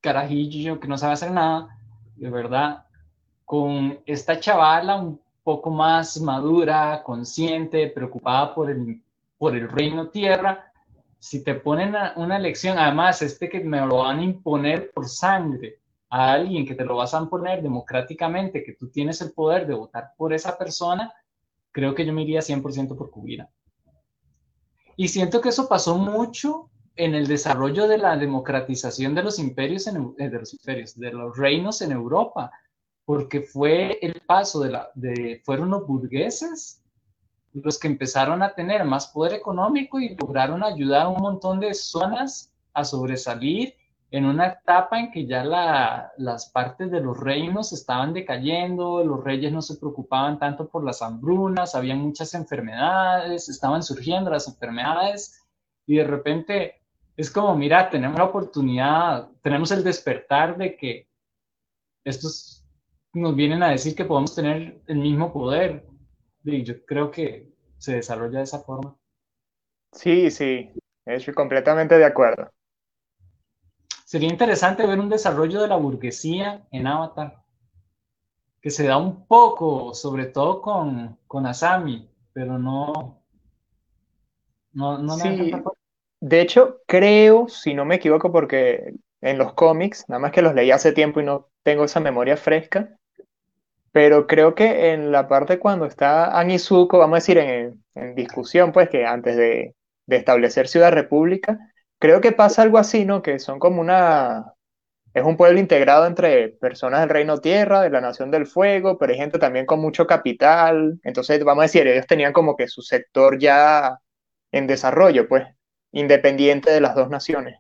carajillo que no sabe hacer nada, de verdad, con esta chavala un poco más madura, consciente, preocupada por el, por el reino tierra, si te ponen una elección, además este que me lo van a imponer por sangre, a alguien que te lo vas a imponer democráticamente, que tú tienes el poder de votar por esa persona, creo que yo me iría 100% por Cubira. Y siento que eso pasó mucho en el desarrollo de la democratización de los imperios, en, eh, de los imperios, de los reinos en Europa, porque fue el paso de la, de, fueron los burgueses los que empezaron a tener más poder económico y lograron ayudar a un montón de zonas a sobresalir en una etapa en que ya las partes de los reinos estaban decayendo, los reyes no se preocupaban tanto por las hambrunas, había muchas enfermedades, estaban surgiendo las enfermedades y de repente es como, mira, tenemos la oportunidad, tenemos el despertar de que estos nos vienen a decir que podemos tener el mismo poder. Y yo creo que se desarrolla de esa forma. Sí, sí, estoy completamente de acuerdo. Sería interesante ver un desarrollo de la burguesía en Avatar, que se da un poco, sobre todo con, con Asami, pero no... no, no sí. De hecho, creo, si no me equivoco, porque en los cómics, nada más que los leí hace tiempo y no tengo esa memoria fresca, pero creo que en la parte cuando está Anizuko, vamos a decir, en, en discusión, pues que antes de, de establecer Ciudad República, creo que pasa algo así, ¿no? Que son como una... Es un pueblo integrado entre personas del reino tierra, de la nación del fuego, pero hay gente también con mucho capital. Entonces, vamos a decir, ellos tenían como que su sector ya en desarrollo, pues, independiente de las dos naciones.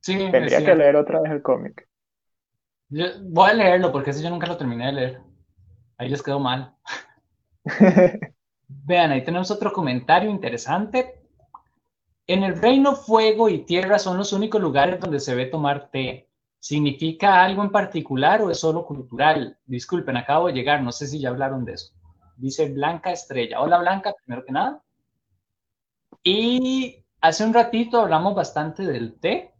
Sí, Tendría que leer otra vez el cómic. Voy a leerlo porque ese yo nunca lo terminé de leer. Ahí les quedó mal. Vean, ahí tenemos otro comentario interesante. En el reino fuego y tierra son los únicos lugares donde se ve tomar té. ¿Significa algo en particular o es solo cultural? Disculpen, acabo de llegar, no sé si ya hablaron de eso. Dice Blanca Estrella. Hola Blanca, primero que nada. Y hace un ratito hablamos bastante del té,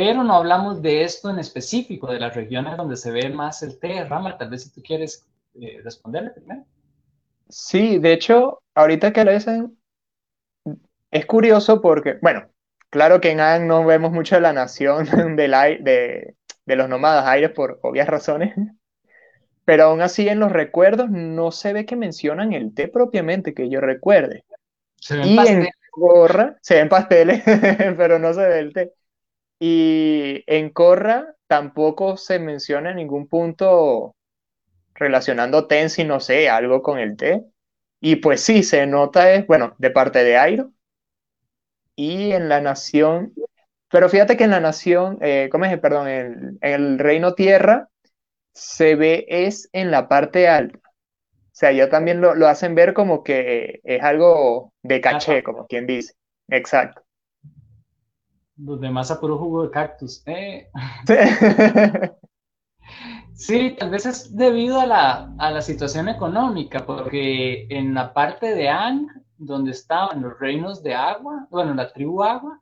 pero no hablamos de esto en específico, de las regiones donde se ve más el té. Rama, tal vez si tú quieres eh, responderle primero. Sí, de hecho, ahorita que lo dicen, es curioso porque, bueno, claro que en Ang no vemos mucho de la nación de, de los nómadas aires por obvias razones, pero aún así en los recuerdos no se ve que mencionan el té propiamente, que yo recuerde. Se ven y pasteles. en Corra, se ven pasteles, pero no se ve el té. Y en Corra tampoco se menciona en ningún punto relacionando si no sé, algo con el té. Y pues sí, se nota es, bueno, de parte de Airo, y en la nación, pero fíjate que en la nación, eh, ¿cómo es? Perdón, en, el reino tierra se ve es en la parte alta. O sea, ya también lo, hacen ver como que es algo de caché, como quien dice. Exacto. Los demás a puro jugo de cactus. Eh. Sí, tal vez es debido a la, a la, situación económica, porque en la parte de Ang donde estaban los reinos de agua, bueno, la tribu agua,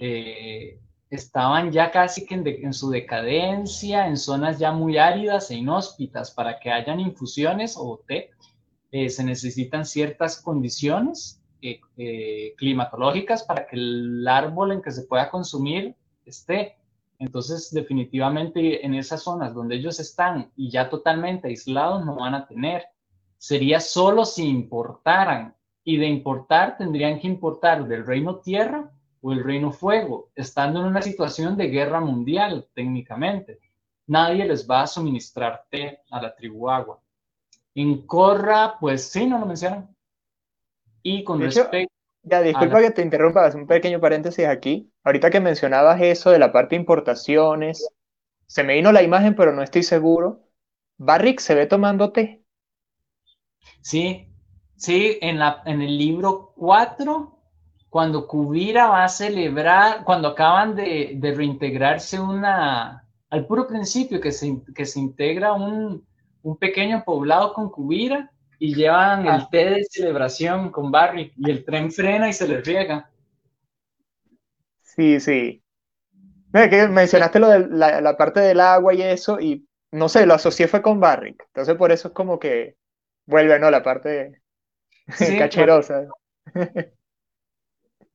eh, estaban ya casi que en, su decadencia, en zonas ya muy áridas e inhóspitas. Para que hayan infusiones o té, eh, se necesitan ciertas condiciones eh, climatológicas para que el árbol en que se pueda consumir esté. Entonces, definitivamente en esas zonas donde ellos están y ya totalmente aislados no van a tener. Sería solo si importaran y de importar tendrían que importar del reino tierra o el reino fuego, estando en una situación de guerra mundial técnicamente. Nadie les va a suministrar té a la tribu agua. En Corra, pues sí, no lo mencionan. Y con respecto... Ya, disculpa que te interrumpa, un pequeño paréntesis aquí. Ahorita que mencionabas eso de la parte de importaciones, se me vino la imagen, pero no estoy seguro. Barrick se ve tomando té. Sí, Sí, en, la, en el libro 4, cuando Kubira va a celebrar, cuando acaban de, reintegrarse una, al puro principio que se, que se integra un, pequeño poblado con Kubira y llevan el ah. té de celebración con Barry y el tren frena y se le riega. Sí, sí. que mencionaste lo de la, parte del agua y eso, y no sé, lo asocié fue con Barrick. Entonces por eso es como que vuelve, ¿no? La parte cacherosa.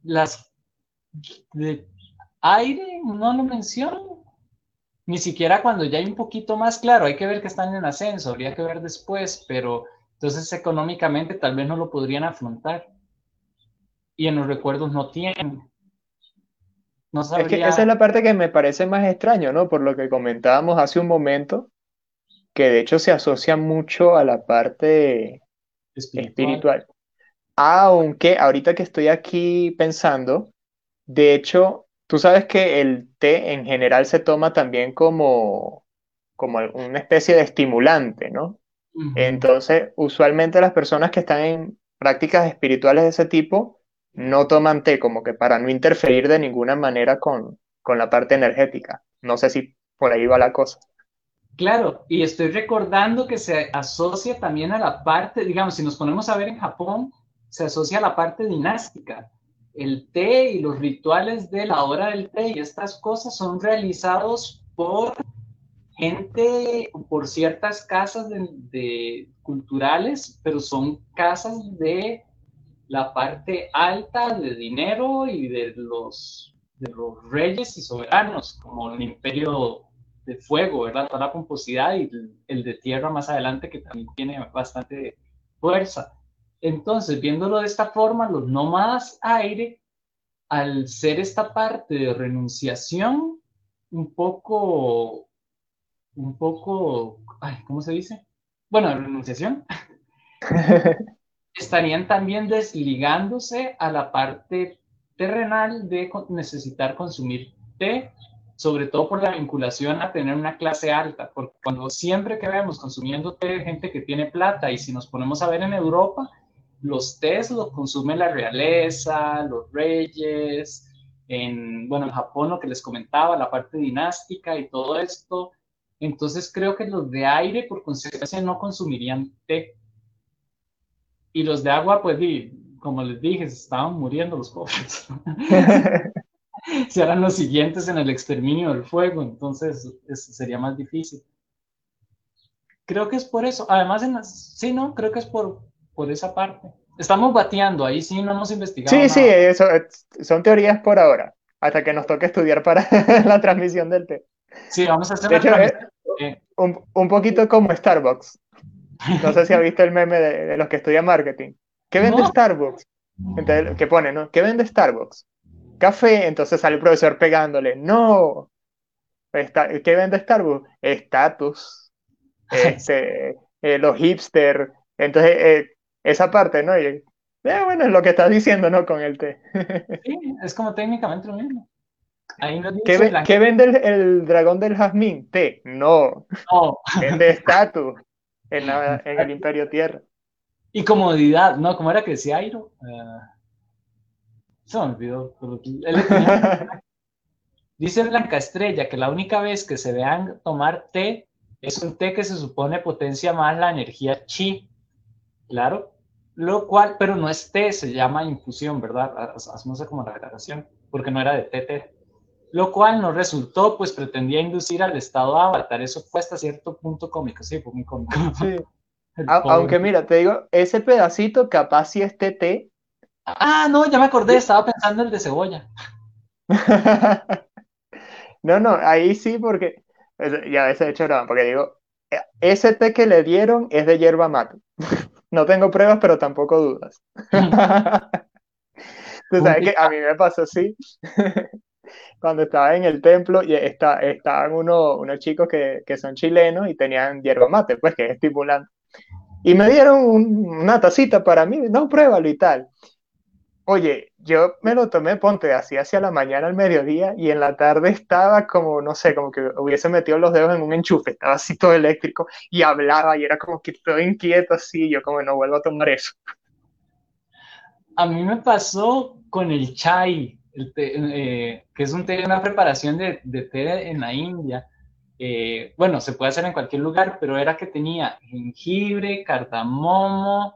Las de aire no lo menciono. Ni siquiera cuando ya hay un poquito más claro, hay que ver que están en ascenso, habría que ver después, pero entonces económicamente tal vez no lo podrían afrontar. Y en los recuerdos no tienen. No Es que esa es la parte que me parece más extraño, ¿no? Por lo que comentábamos hace un momento, que de hecho se asocia mucho a la parte espiritual. Aunque ahorita que estoy aquí pensando, de hecho, tú sabes que el té en general se toma también como, como una especie de estimulante, ¿no? Entonces, usualmente las personas que están en prácticas espirituales de ese tipo no toman té como que para no interferir de ninguna manera con, con la parte energética. No sé si por ahí va la cosa. Claro, y estoy recordando que se asocia también a la parte, digamos, si nos ponemos a ver en Japón, se asocia a la parte dinástica. El té y los rituales de la hora del té y estas cosas son realizados por gente, por ciertas casas de, culturales, pero son casas de la parte alta de dinero y de los, de los reyes y soberanos, como el imperio de fuego, ¿verdad? Toda la pomposidad y el, de tierra más adelante que también tiene bastante fuerza. Entonces, viéndolo de esta forma, los nómadas aire, al ser esta parte de renunciación, un poco, un poco, ay, ¿cómo se dice? Bueno, renunciación, estarían también desligándose a la parte terrenal de necesitar consumir té sobre todo por la vinculación a tener una clase alta, porque cuando siempre que vemos consumiendo té gente que tiene plata, y si nos ponemos a ver en Europa, los tés los consume la realeza, los reyes, en, bueno, en Japón lo que les comentaba, la parte dinástica y todo esto, entonces creo que los de aire por consecuencia no consumirían té. Y los de agua, pues, como les dije, se estaban muriendo los pobres. si eran los siguientes en el exterminio del fuego, entonces sería más difícil. Creo que es por eso. Además, en sí, no, creo que es por, por esa parte. Estamos bateando, ahí sí no hemos investigado. Sí, sí, eso, son teorías por ahora, hasta que nos toque estudiar para la transmisión del té. Sí, vamos a hacer eh, un, un, poquito como Starbucks. No sé si ha visto el meme de, los que estudian marketing. ¿Qué vende Starbucks? Entonces, ¿qué pone, no? ¿Qué vende Starbucks? café, entonces sale el profesor pegándole, no, ¿qué vende Starbucks? Estatus, este, eh, los hipster, entonces eh, esa parte, ¿no? Y, eh, bueno, es lo que estás diciendo, ¿no? Con el té. sí, es como técnicamente lo mismo. ¿Qué, vende el, dragón del jazmín? Té, no. No. Vende estatus en, en, el Imperio Tierra. Y comodidad, ¿no? ¿Cómo era que decía Airo? Se me olvidó. Dice Blanca Estrella que la única vez que se vean tomar té es un té que se supone potencia más la energía chi. Claro. Lo cual, pero no es té, se llama infusión, ¿verdad? Hacemos como la aclaración, porque no era de té, té. Lo cual no resultó, pues pretendía inducir al estado avatar. Eso fue hasta cierto punto cómico, sí, fue muy cómico. Sí. Aunque mira, te digo, ese pedacito capaz si es té, Ah, no, ya me acordé, estaba pensando en el de cebolla. no, no, ahí sí, porque ya veces he hecho broma, porque digo, e, ese té que le dieron es de hierba mate. no tengo pruebas, pero tampoco dudas. Tú sabes que a mí me pasó así. Cuando estaba en el templo y está, estaban unos chicos que, son chilenos y tenían hierba mate, pues que es estimulante. Y me dieron una tacita para mí, no, pruébalo y tal. Oye, yo me lo tomé, ponte, así hacia la mañana al mediodía y en la tarde estaba como, no sé, como que hubiese metido los dedos en un enchufe, estaba así todo eléctrico y hablaba y era como que todo inquieto así, yo como no vuelvo a tomar eso. A mí me pasó con el chai, eh, que es un té, una preparación de, té en la India. Eh, bueno, se puede hacer en cualquier lugar, pero era que tenía jengibre, cardamomo,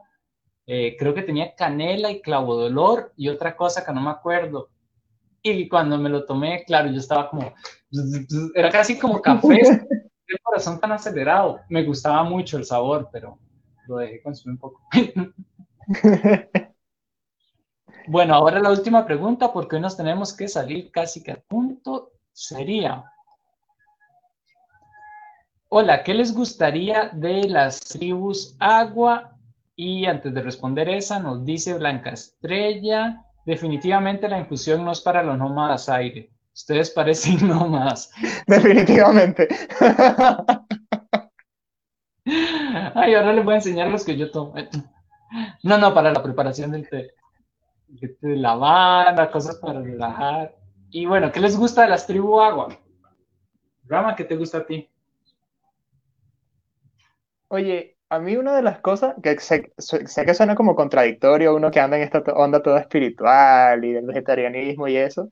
eh, creo que tenía canela y clavo de olor y otra cosa que no me acuerdo. Y cuando me lo tomé, claro, yo estaba como, era casi como café, el corazón tan acelerado. Me gustaba mucho el sabor, pero lo dejé consumir un poco. bueno, ahora la última pregunta, porque hoy nos tenemos que salir casi que a punto, sería, hola, ¿qué les gustaría de las tribus agua? Y antes de responder esa, nos dice Blanca Estrella, definitivamente la infusión no es para los nómadas aire. Ustedes parecen nómadas. Definitivamente. Ay, ahora les voy a enseñar los que yo tomo. No, no, para la preparación del té. La banda, cosas para relajar. Y bueno, ¿qué les gusta de las tribu agua? Rama, ¿qué te gusta a ti? Oye, a mí una de las cosas que sé, sé, que suena como contradictorio, uno que anda en esta onda toda espiritual y del vegetarianismo y eso,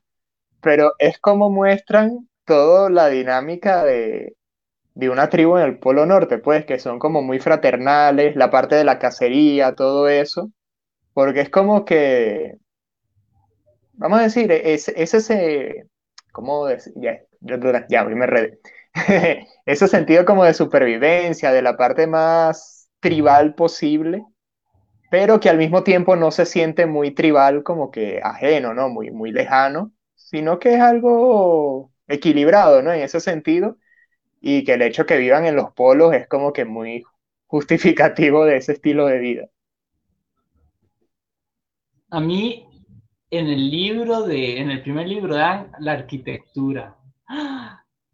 pero es como muestran toda la dinámica de, de una tribu en el Polo Norte, pues, que son como muy fraternales, la parte de la cacería, todo eso, porque es como que, vamos a decir, es, ese, ¿cómo decir? Ya, ya, me redé. ese sentido como de supervivencia, de la parte más tribal posible, pero que al mismo tiempo no se siente muy tribal como que ajeno, ¿no? Muy, muy lejano, sino que es algo equilibrado, ¿no? En ese sentido, y que el hecho que vivan en los polos es como que muy justificativo de ese estilo de vida. A mí, en el libro de, en el primer libro dan la arquitectura.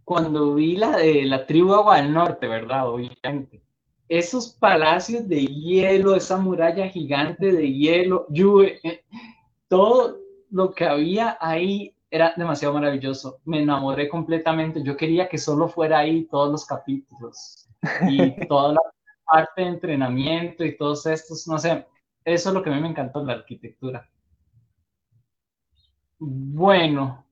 Cuando vi la de la tribu Agua del Norte, ¿verdad? Obviamente. Esos palacios de hielo, esa muralla gigante de hielo, eh, todo lo que había ahí era demasiado maravilloso. Me enamoré completamente. Yo quería que solo fuera ahí todos los capítulos y toda la parte de entrenamiento y todos estos, no sé, eso es lo que a mí me encantó la arquitectura. Bueno.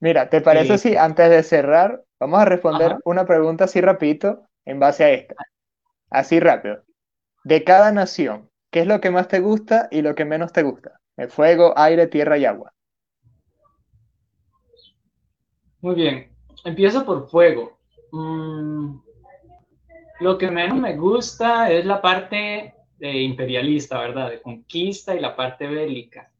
Mira, ¿te parece eh, si antes de cerrar vamos a responder una pregunta así rapidito en base a esta? Así rápido. De cada nación, ¿qué es lo que más te gusta y lo que menos te gusta? El fuego, aire, tierra y agua. Muy bien, empiezo por fuego. Mm, lo que menos me gusta es la parte imperialista, ¿verdad? De conquista y la parte bélica.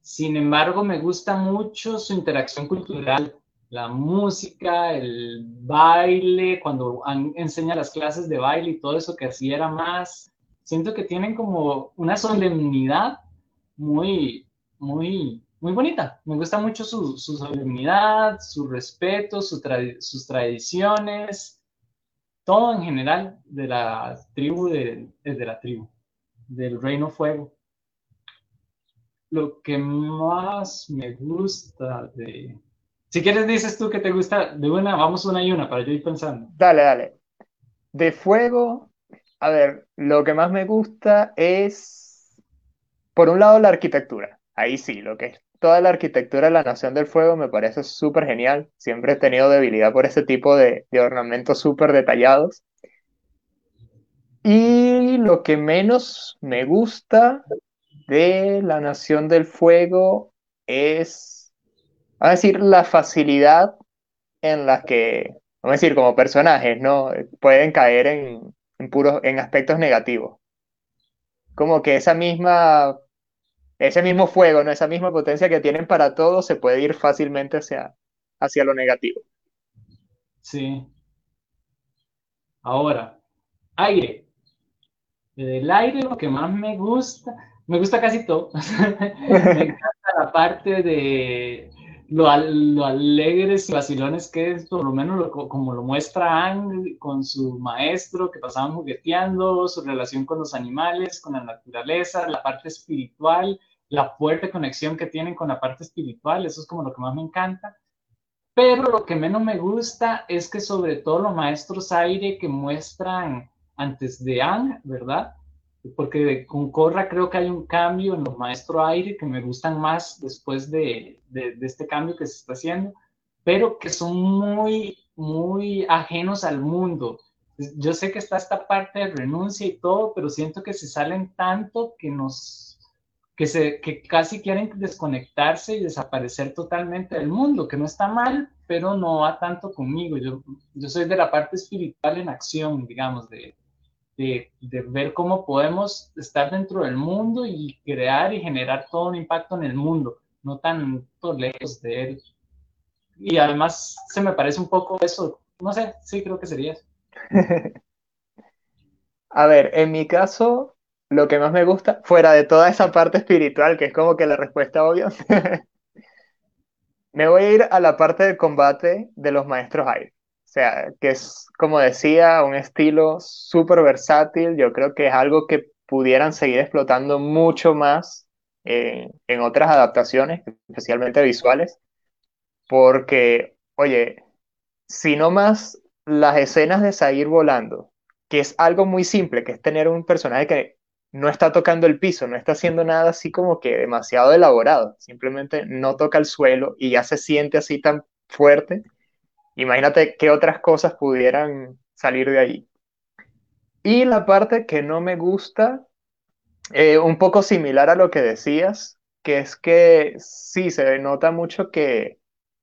Sin embargo, me gusta mucho su interacción cultural, la música, el baile, cuando enseña las clases de baile y todo eso que así era más. Siento que tienen como una solemnidad muy, muy muy bonita. Me gusta mucho su, solemnidad, su respeto, sus tradiciones, todo en general de la tribu, de, la tribu, del Reino Fuego. Lo que más me gusta de... Si quieres, dices tú que te gusta de una, vamos una y una para yo ir pensando. Dale, dale. De fuego, a ver, lo que más me gusta es, por un lado, la arquitectura. Ahí sí, lo que es toda la arquitectura de la Nación del Fuego me parece súper genial. Siempre he tenido debilidad por ese tipo de, ornamentos súper detallados. Y lo que menos me gusta de la Nación del Fuego es, a decir, la facilidad en la que, vamos a decir, como personajes, ¿no? Pueden caer en, en, puros, en aspectos negativos. Como que esa misma ese mismo fuego, ¿no? esa misma potencia que tienen para todo, se puede ir fácilmente hacia, hacia lo negativo. Sí. Ahora, aire. El aire lo que más me gusta, me gusta casi todo. me encanta la parte de lo, alegres y vacilones que es, por lo menos como lo muestra Ang con su maestro, que pasaban jugueteando, su relación con los animales, con la naturaleza, la parte espiritual la fuerte conexión que tienen con la parte espiritual, eso es como lo que más me encanta. Pero lo que menos me gusta es que sobre todo los maestros aire que muestran antes de Ang, ¿verdad? Porque con Corra creo que hay un cambio en los maestros aire que me gustan más después de, de, de este cambio que se está haciendo, pero que son muy, muy ajenos al mundo. Yo sé que está esta parte de renuncia y todo, pero siento que se salen tanto que nos que, se, que casi quieren desconectarse y desaparecer totalmente del mundo, que no está mal, pero no va tanto conmigo. Yo, yo soy de la parte espiritual en acción, digamos, de, de, de, ver cómo podemos estar dentro del mundo y crear y generar todo un impacto en el mundo, no tan lejos de él. Y además se me parece un poco eso, no sé, sí creo que sería eso. A ver, en mi caso, lo que más me gusta, fuera de toda esa parte espiritual, que es como que la respuesta obvia, me voy a ir a la parte del combate de los maestros aire. O sea, que es, como decía, un estilo súper versátil. Yo creo que es algo que pudieran seguir explotando mucho más en otras adaptaciones, especialmente visuales, porque, oye, si no más las escenas de salir volando, que es algo muy simple, que es tener un personaje que no está tocando el piso, no está haciendo nada así como que demasiado elaborado, simplemente no toca el suelo y ya se siente así tan fuerte. Imagínate qué otras cosas pudieran salir de ahí. Y la parte que no me gusta, eh, un poco similar a lo que decías, que es que sí, se nota mucho que,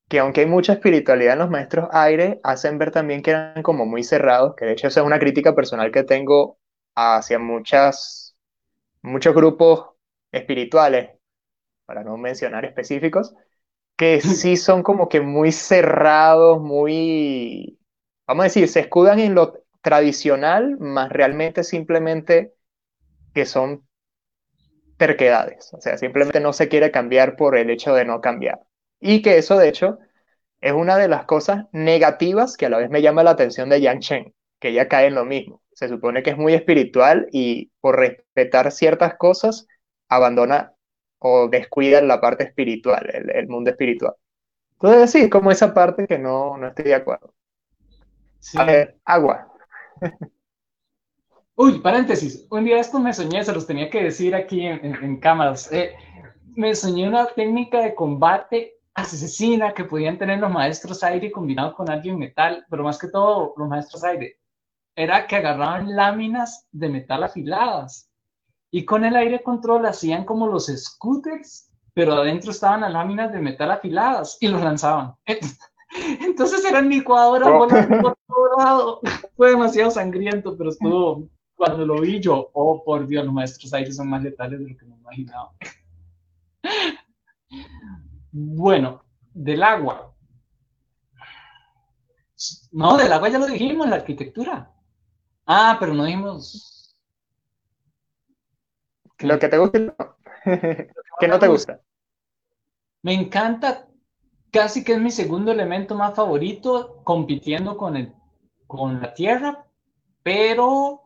que aunque hay mucha espiritualidad en los maestros aire, hacen ver también que eran como muy cerrados, que de hecho esa es una crítica personal que tengo hacia muchas muchos grupos espirituales, para no mencionar específicos, que sí son como que muy cerrados, muy, vamos a decir, se escudan en lo tradicional, más realmente simplemente que son terquedades, o sea, simplemente no se quiere cambiar por el hecho de no cambiar. Y que eso, de hecho, es una de las cosas negativas que a la vez me llama la atención de Yang Chen, que ella cae en lo mismo se supone que es muy espiritual y por respetar ciertas cosas abandona o descuida la parte espiritual, el, mundo espiritual. Entonces sí, como esa parte que no, no estoy de acuerdo. A ver, agua. Uy, paréntesis. Un día esto me soñé, se los tenía que decir aquí en, cámaras. Eh, me soñé una técnica de combate asesina que podían tener los maestros aire combinado con alguien metal, pero más que todo los maestros aire era que agarraban láminas de metal afiladas y con el aire control hacían como los scooters, pero adentro estaban las láminas de metal afiladas y los lanzaban. Entonces eran licuadoras por todo lado. Fue demasiado sangriento, pero estuvo, cuando lo vi yo, oh por Dios, los maestros aires son más letales de lo que me imaginaba. Bueno, del agua. No, del agua ya lo dijimos, la arquitectura. Ah, pero no dijimos. Lo que te gusta que no te gusta. Me encanta, casi que es mi segundo elemento más favorito, compitiendo con, el, con la Tierra, pero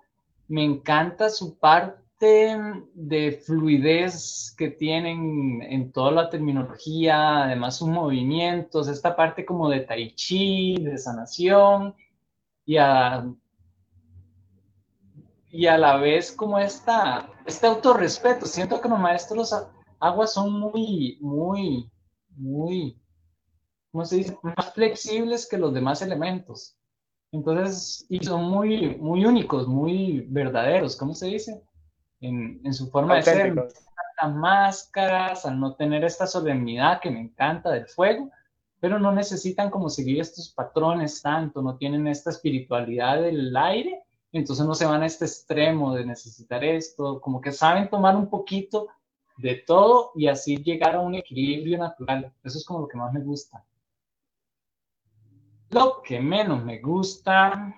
me encanta su parte de fluidez que tienen en toda la terminología, además sus movimientos, esta parte como de tai chi, de sanación, y a, y a la vez como esta, este autorrespeto. Siento que los maestros aguas son muy, muy, muy, ¿cómo se dice? Más flexibles que los demás elementos. Entonces, y son muy, muy únicos, muy verdaderos, ¿cómo se dice? En, en su forma de ser. Las máscaras, al no tener esta solemnidad que me encanta del fuego, pero no necesitan como seguir estos patrones tanto, no tienen esta espiritualidad del aire, entonces no se van a este extremo de necesitar esto, como que saben tomar un poquito de todo y así llegar a un equilibrio natural. Eso es como lo que más me gusta. Lo que menos me gusta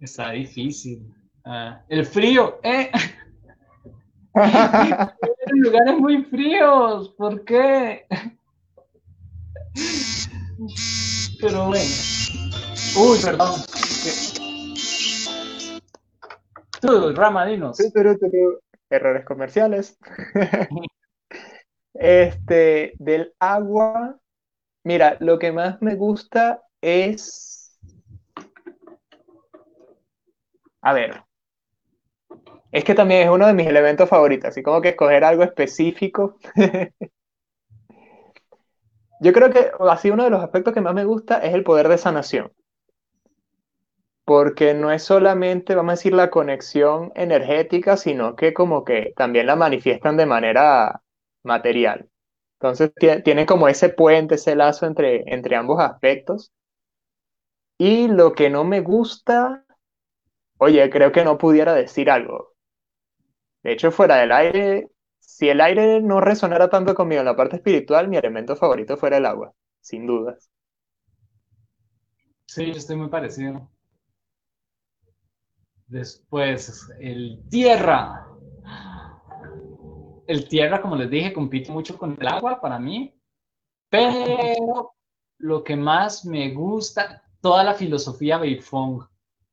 está difícil. Ah, el frío, ¿eh? en lugares muy fríos, ¿por qué? Pero bueno. Uy, perdón. Tú, Rama, dinos. Errores comerciales. este, del agua. Mira, lo que más me gusta es. A ver. Es que también es uno de mis elementos favoritos, así como que escoger algo específico. Yo creo que así uno de los aspectos que más me gusta es el poder de sanación. Porque no es solamente, vamos a decir, la conexión energética, sino que como que también la manifiestan de manera material. Entonces tiene como ese puente, ese lazo entre, entre ambos aspectos. Y lo que no me gusta, oye, creo que no pudiera decir algo. De hecho, fuera del aire, si el aire no resonara tanto conmigo en la parte espiritual, mi elemento favorito fuera el agua, sin dudas. Sí, yo estoy muy parecido. Después, el tierra. El tierra, como les dije, compite mucho con el agua para mí. Pero lo que más me gusta, toda la filosofía Beifong,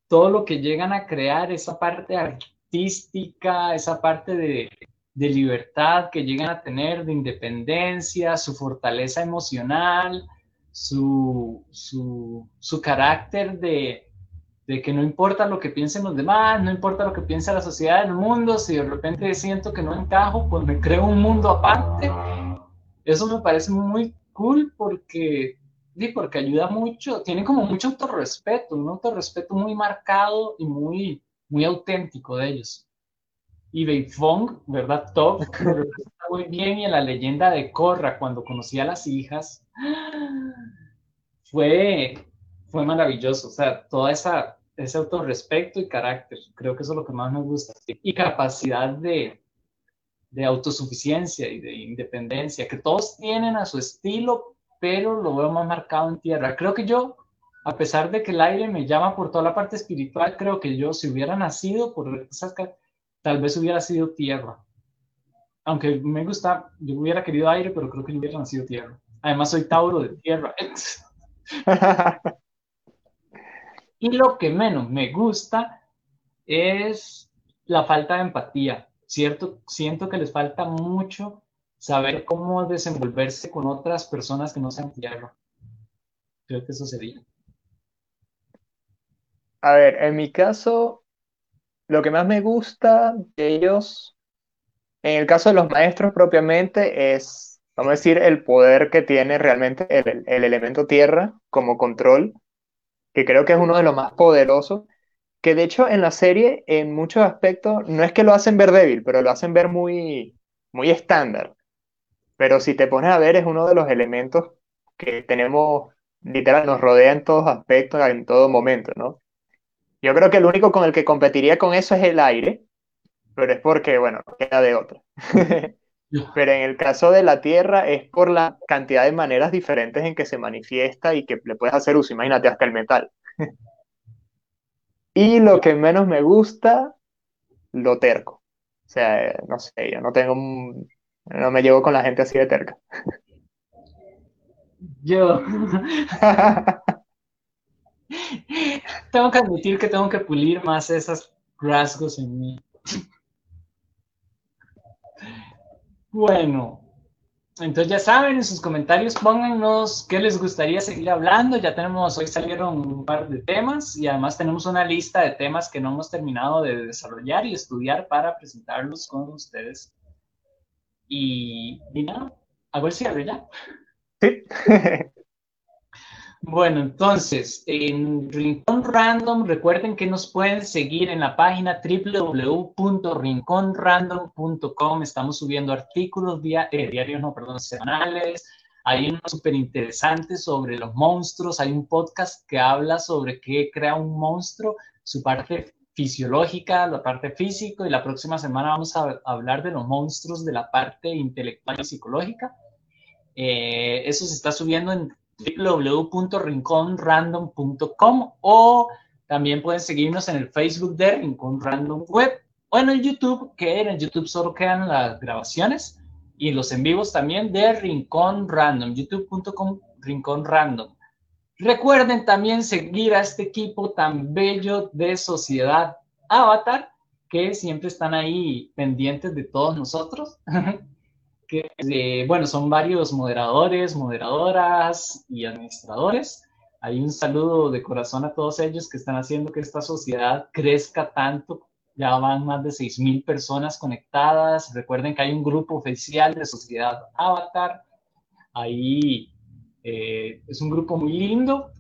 todo lo que llegan a crear, esa parte artística, esa parte de, de libertad que llegan a tener, de independencia, su fortaleza emocional, su, su, su carácter de, de que no importa lo que piensen los demás, no importa lo que piensa la sociedad del mundo, si de repente siento que no encajo, pues me creo un mundo aparte. Eso me parece muy cool porque, porque ayuda mucho, tiene como mucho autorrespeto, un autorrespeto muy marcado y muy, muy auténtico de ellos. Y Beifong, ¿verdad? Top, está muy bien y en la leyenda de Korra, cuando conocí a las hijas, fue fue maravilloso. O sea, toda esa ese autorrespeto y carácter, creo que eso es lo que más me gusta. Y capacidad de, de autosuficiencia y de independencia, que todos tienen a su estilo, pero lo veo más marcado en tierra. Creo que yo, a pesar de que el aire me llama por toda la parte espiritual, creo que yo, si hubiera nacido por esas, tal vez hubiera sido tierra. Aunque me gusta, yo hubiera querido aire, pero creo que yo hubiera nacido tierra. Además, soy Tauro de tierra. Y lo que menos me gusta es la falta de empatía. Cierto, siento que les falta mucho saber cómo desenvolverse con otras personas que no sean tierra. Creo que eso sería. A ver, en mi caso, lo que más me gusta de ellos, en el caso de los maestros propiamente, es, vamos a decir, el poder que tiene realmente el, el elemento tierra como control que creo que es uno de los más poderosos, que de hecho en la serie, en muchos aspectos, no es que lo hacen ver débil, pero lo hacen ver muy, muy estándar. Pero si te pones a ver, es uno de los elementos que tenemos, literal, nos rodea en todos aspectos, en todo momento, ¿no? Yo creo que el único con el que competiría con eso es el aire, pero es porque, bueno, queda de otra. Pero en el caso de la Tierra es por la cantidad de maneras diferentes en que se manifiesta y que le puedes hacer uso. Imagínate hasta el metal. y lo que menos me gusta, lo terco. O sea, no sé, yo no tengo no me llevo con la gente así de terca. Yo tengo que admitir que tengo que pulir más esos rasgos en mí. Bueno, entonces ya saben, en sus comentarios pónganos qué les gustaría seguir hablando. Ya tenemos, hoy salieron un par de temas y además tenemos una lista de temas que no hemos terminado de desarrollar y estudiar para presentarlos con ustedes. Y, y nada, hago el cierre ya. Sí. Bueno, entonces, en Rincón Random, recuerden que nos pueden seguir en la página www.rinconrandom.com. Estamos subiendo artículos eh, diarios, no, perdón, semanales. Hay uno súper interesante sobre los monstruos. Hay un podcast que habla sobre qué crea un monstruo, su parte fisiológica, la parte física, y la próxima semana vamos a hablar de los monstruos de la parte intelectual y psicológica. Eh, eso se está subiendo en www.rinconrandom.com o también pueden seguirnos en el Facebook de Rincón Random Web o en el YouTube, que en YouTube solo quedan las grabaciones y los en vivos también de Rincón Random, youtube.com Rincón Random. Recuerden también seguir a este equipo tan bello de Sociedad Avatar, que siempre están ahí pendientes de todos nosotros. que, bueno, son varios moderadores, moderadoras y administradores. Hay un saludo de corazón a todos ellos que están haciendo que esta sociedad crezca tanto. Ya van más de 6.000 personas conectadas. Recuerden que hay un grupo oficial de Sociedad Avatar. Ahí eh, es un grupo muy lindo.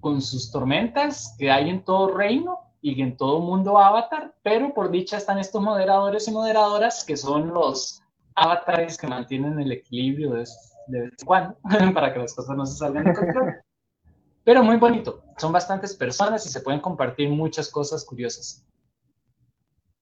con sus tormentas que hay en todo reino y en todo mundo avatar, pero por dicha están estos moderadores y moderadoras que son los avatares que mantienen el equilibrio de, de vez en cuando para que las cosas no se salgan de control. Pero muy bonito, son bastantes personas y se pueden compartir muchas cosas curiosas.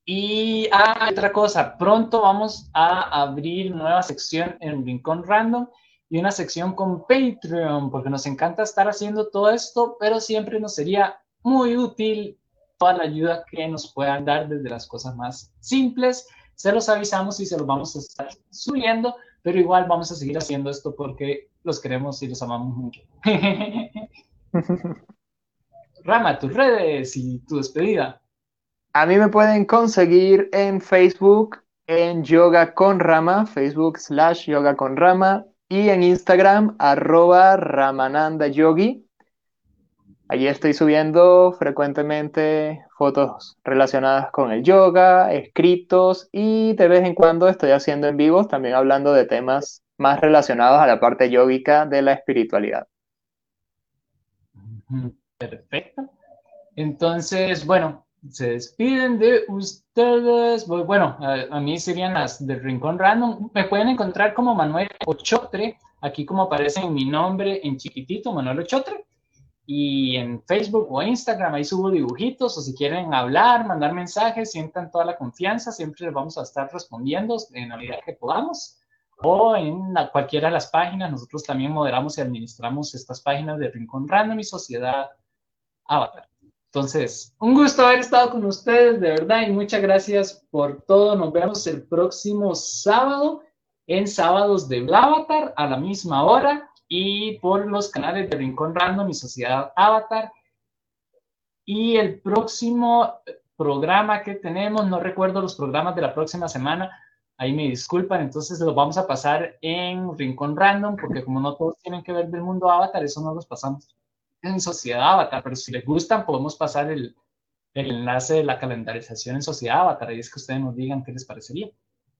Y ah, otra cosa, pronto vamos a abrir nueva sección en Rincón Random y una sección con Patreon, porque nos encanta estar haciendo todo esto, pero siempre nos sería muy útil toda la ayuda que nos puedan dar desde las cosas más simples. Se los avisamos y se los vamos a estar subiendo, pero igual vamos a seguir haciendo esto porque los queremos y los amamos mucho. Rama, tus redes y tu despedida. A mí me pueden conseguir en Facebook en Yoga con Rama, Facebook slash Yoga con Rama, y en Instagram, arroba Ramananda Yogi. Allí estoy subiendo frecuentemente fotos relacionadas con el yoga, escritos y de vez en cuando estoy haciendo en vivos también hablando de temas más relacionados a la parte yógica de la espiritualidad. Perfecto. Entonces, bueno, se despiden de ustedes. Bueno, a, mí serían las del Rincón Random. Me pueden encontrar como Manuel Ochotre, aquí como aparece mi nombre en chiquitito, Manuel Ochotre. Y en Facebook o Instagram, ahí subo dibujitos, o si quieren hablar, mandar mensajes, sientan toda la confianza, siempre les vamos a estar respondiendo en la medida que podamos. O en cualquiera de las páginas, nosotros también moderamos y administramos estas páginas de Rincón Random y Sociedad Avatar. Entonces, un gusto haber estado con ustedes, de verdad, y muchas gracias por todo. Nos vemos el próximo sábado en Sábados de Blavatar a la misma hora y por los canales de Rincón Random y Sociedad Avatar. Y el próximo programa que tenemos, no recuerdo los programas de la próxima semana, ahí me disculpan, entonces los vamos a pasar en Rincón Random, porque como no todos tienen que ver del mundo Avatar, eso no los pasamos en Sociedad Avatar, pero si les gustan, podemos pasar el, el enlace de la calendarización en Sociedad Avatar, y es que ustedes nos digan qué les parecería,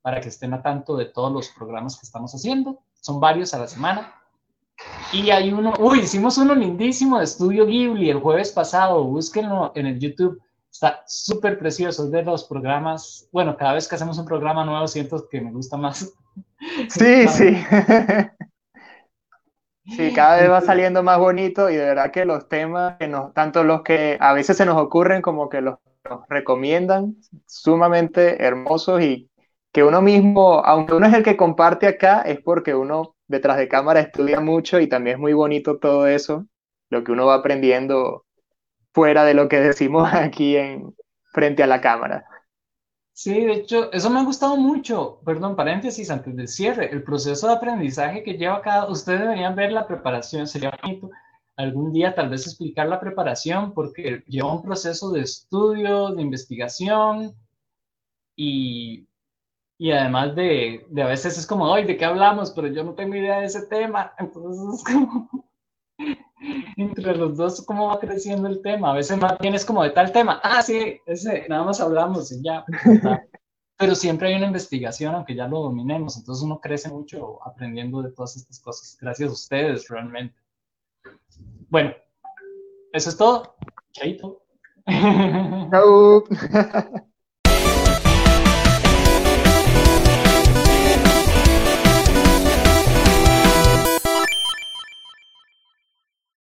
para que estén a tanto de todos los programas que estamos haciendo. Son varios a la semana. Y hay uno, uy, hicimos uno lindísimo de Estudio Ghibli el jueves pasado, búsquenlo en el YouTube, está súper precioso, es de los programas, bueno, cada vez que hacemos un programa nuevo siento que me gusta más. Sí, sí. Sí, cada vez va saliendo más bonito y de verdad que los temas, que nos, tanto los que a veces se nos ocurren como que los, recomiendan, sumamente hermosos y que uno mismo, aunque uno es el que comparte acá, es porque uno detrás de cámara estudia mucho y también es muy bonito todo eso, lo que uno va aprendiendo fuera de lo que decimos aquí en frente a la cámara. Sí, de hecho, eso me ha gustado mucho. Perdón, paréntesis antes del cierre. El proceso de aprendizaje que lleva cada, ustedes deberían ver la preparación, sería bonito algún día tal vez explicar la preparación porque lleva un proceso de estudio, de investigación y, y además de, de, a veces es como, ay, ¿de qué hablamos? Pero yo no tengo idea de ese tema. Entonces es como entre los dos cómo va creciendo el tema. A veces más bien es como de tal tema, ah, sí, ese, nada más hablamos y ya. Pero siempre hay una investigación, aunque ya lo dominemos, entonces uno crece mucho aprendiendo de todas estas cosas. Gracias a ustedes, realmente. Bueno, eso es todo. Chaito. Chao.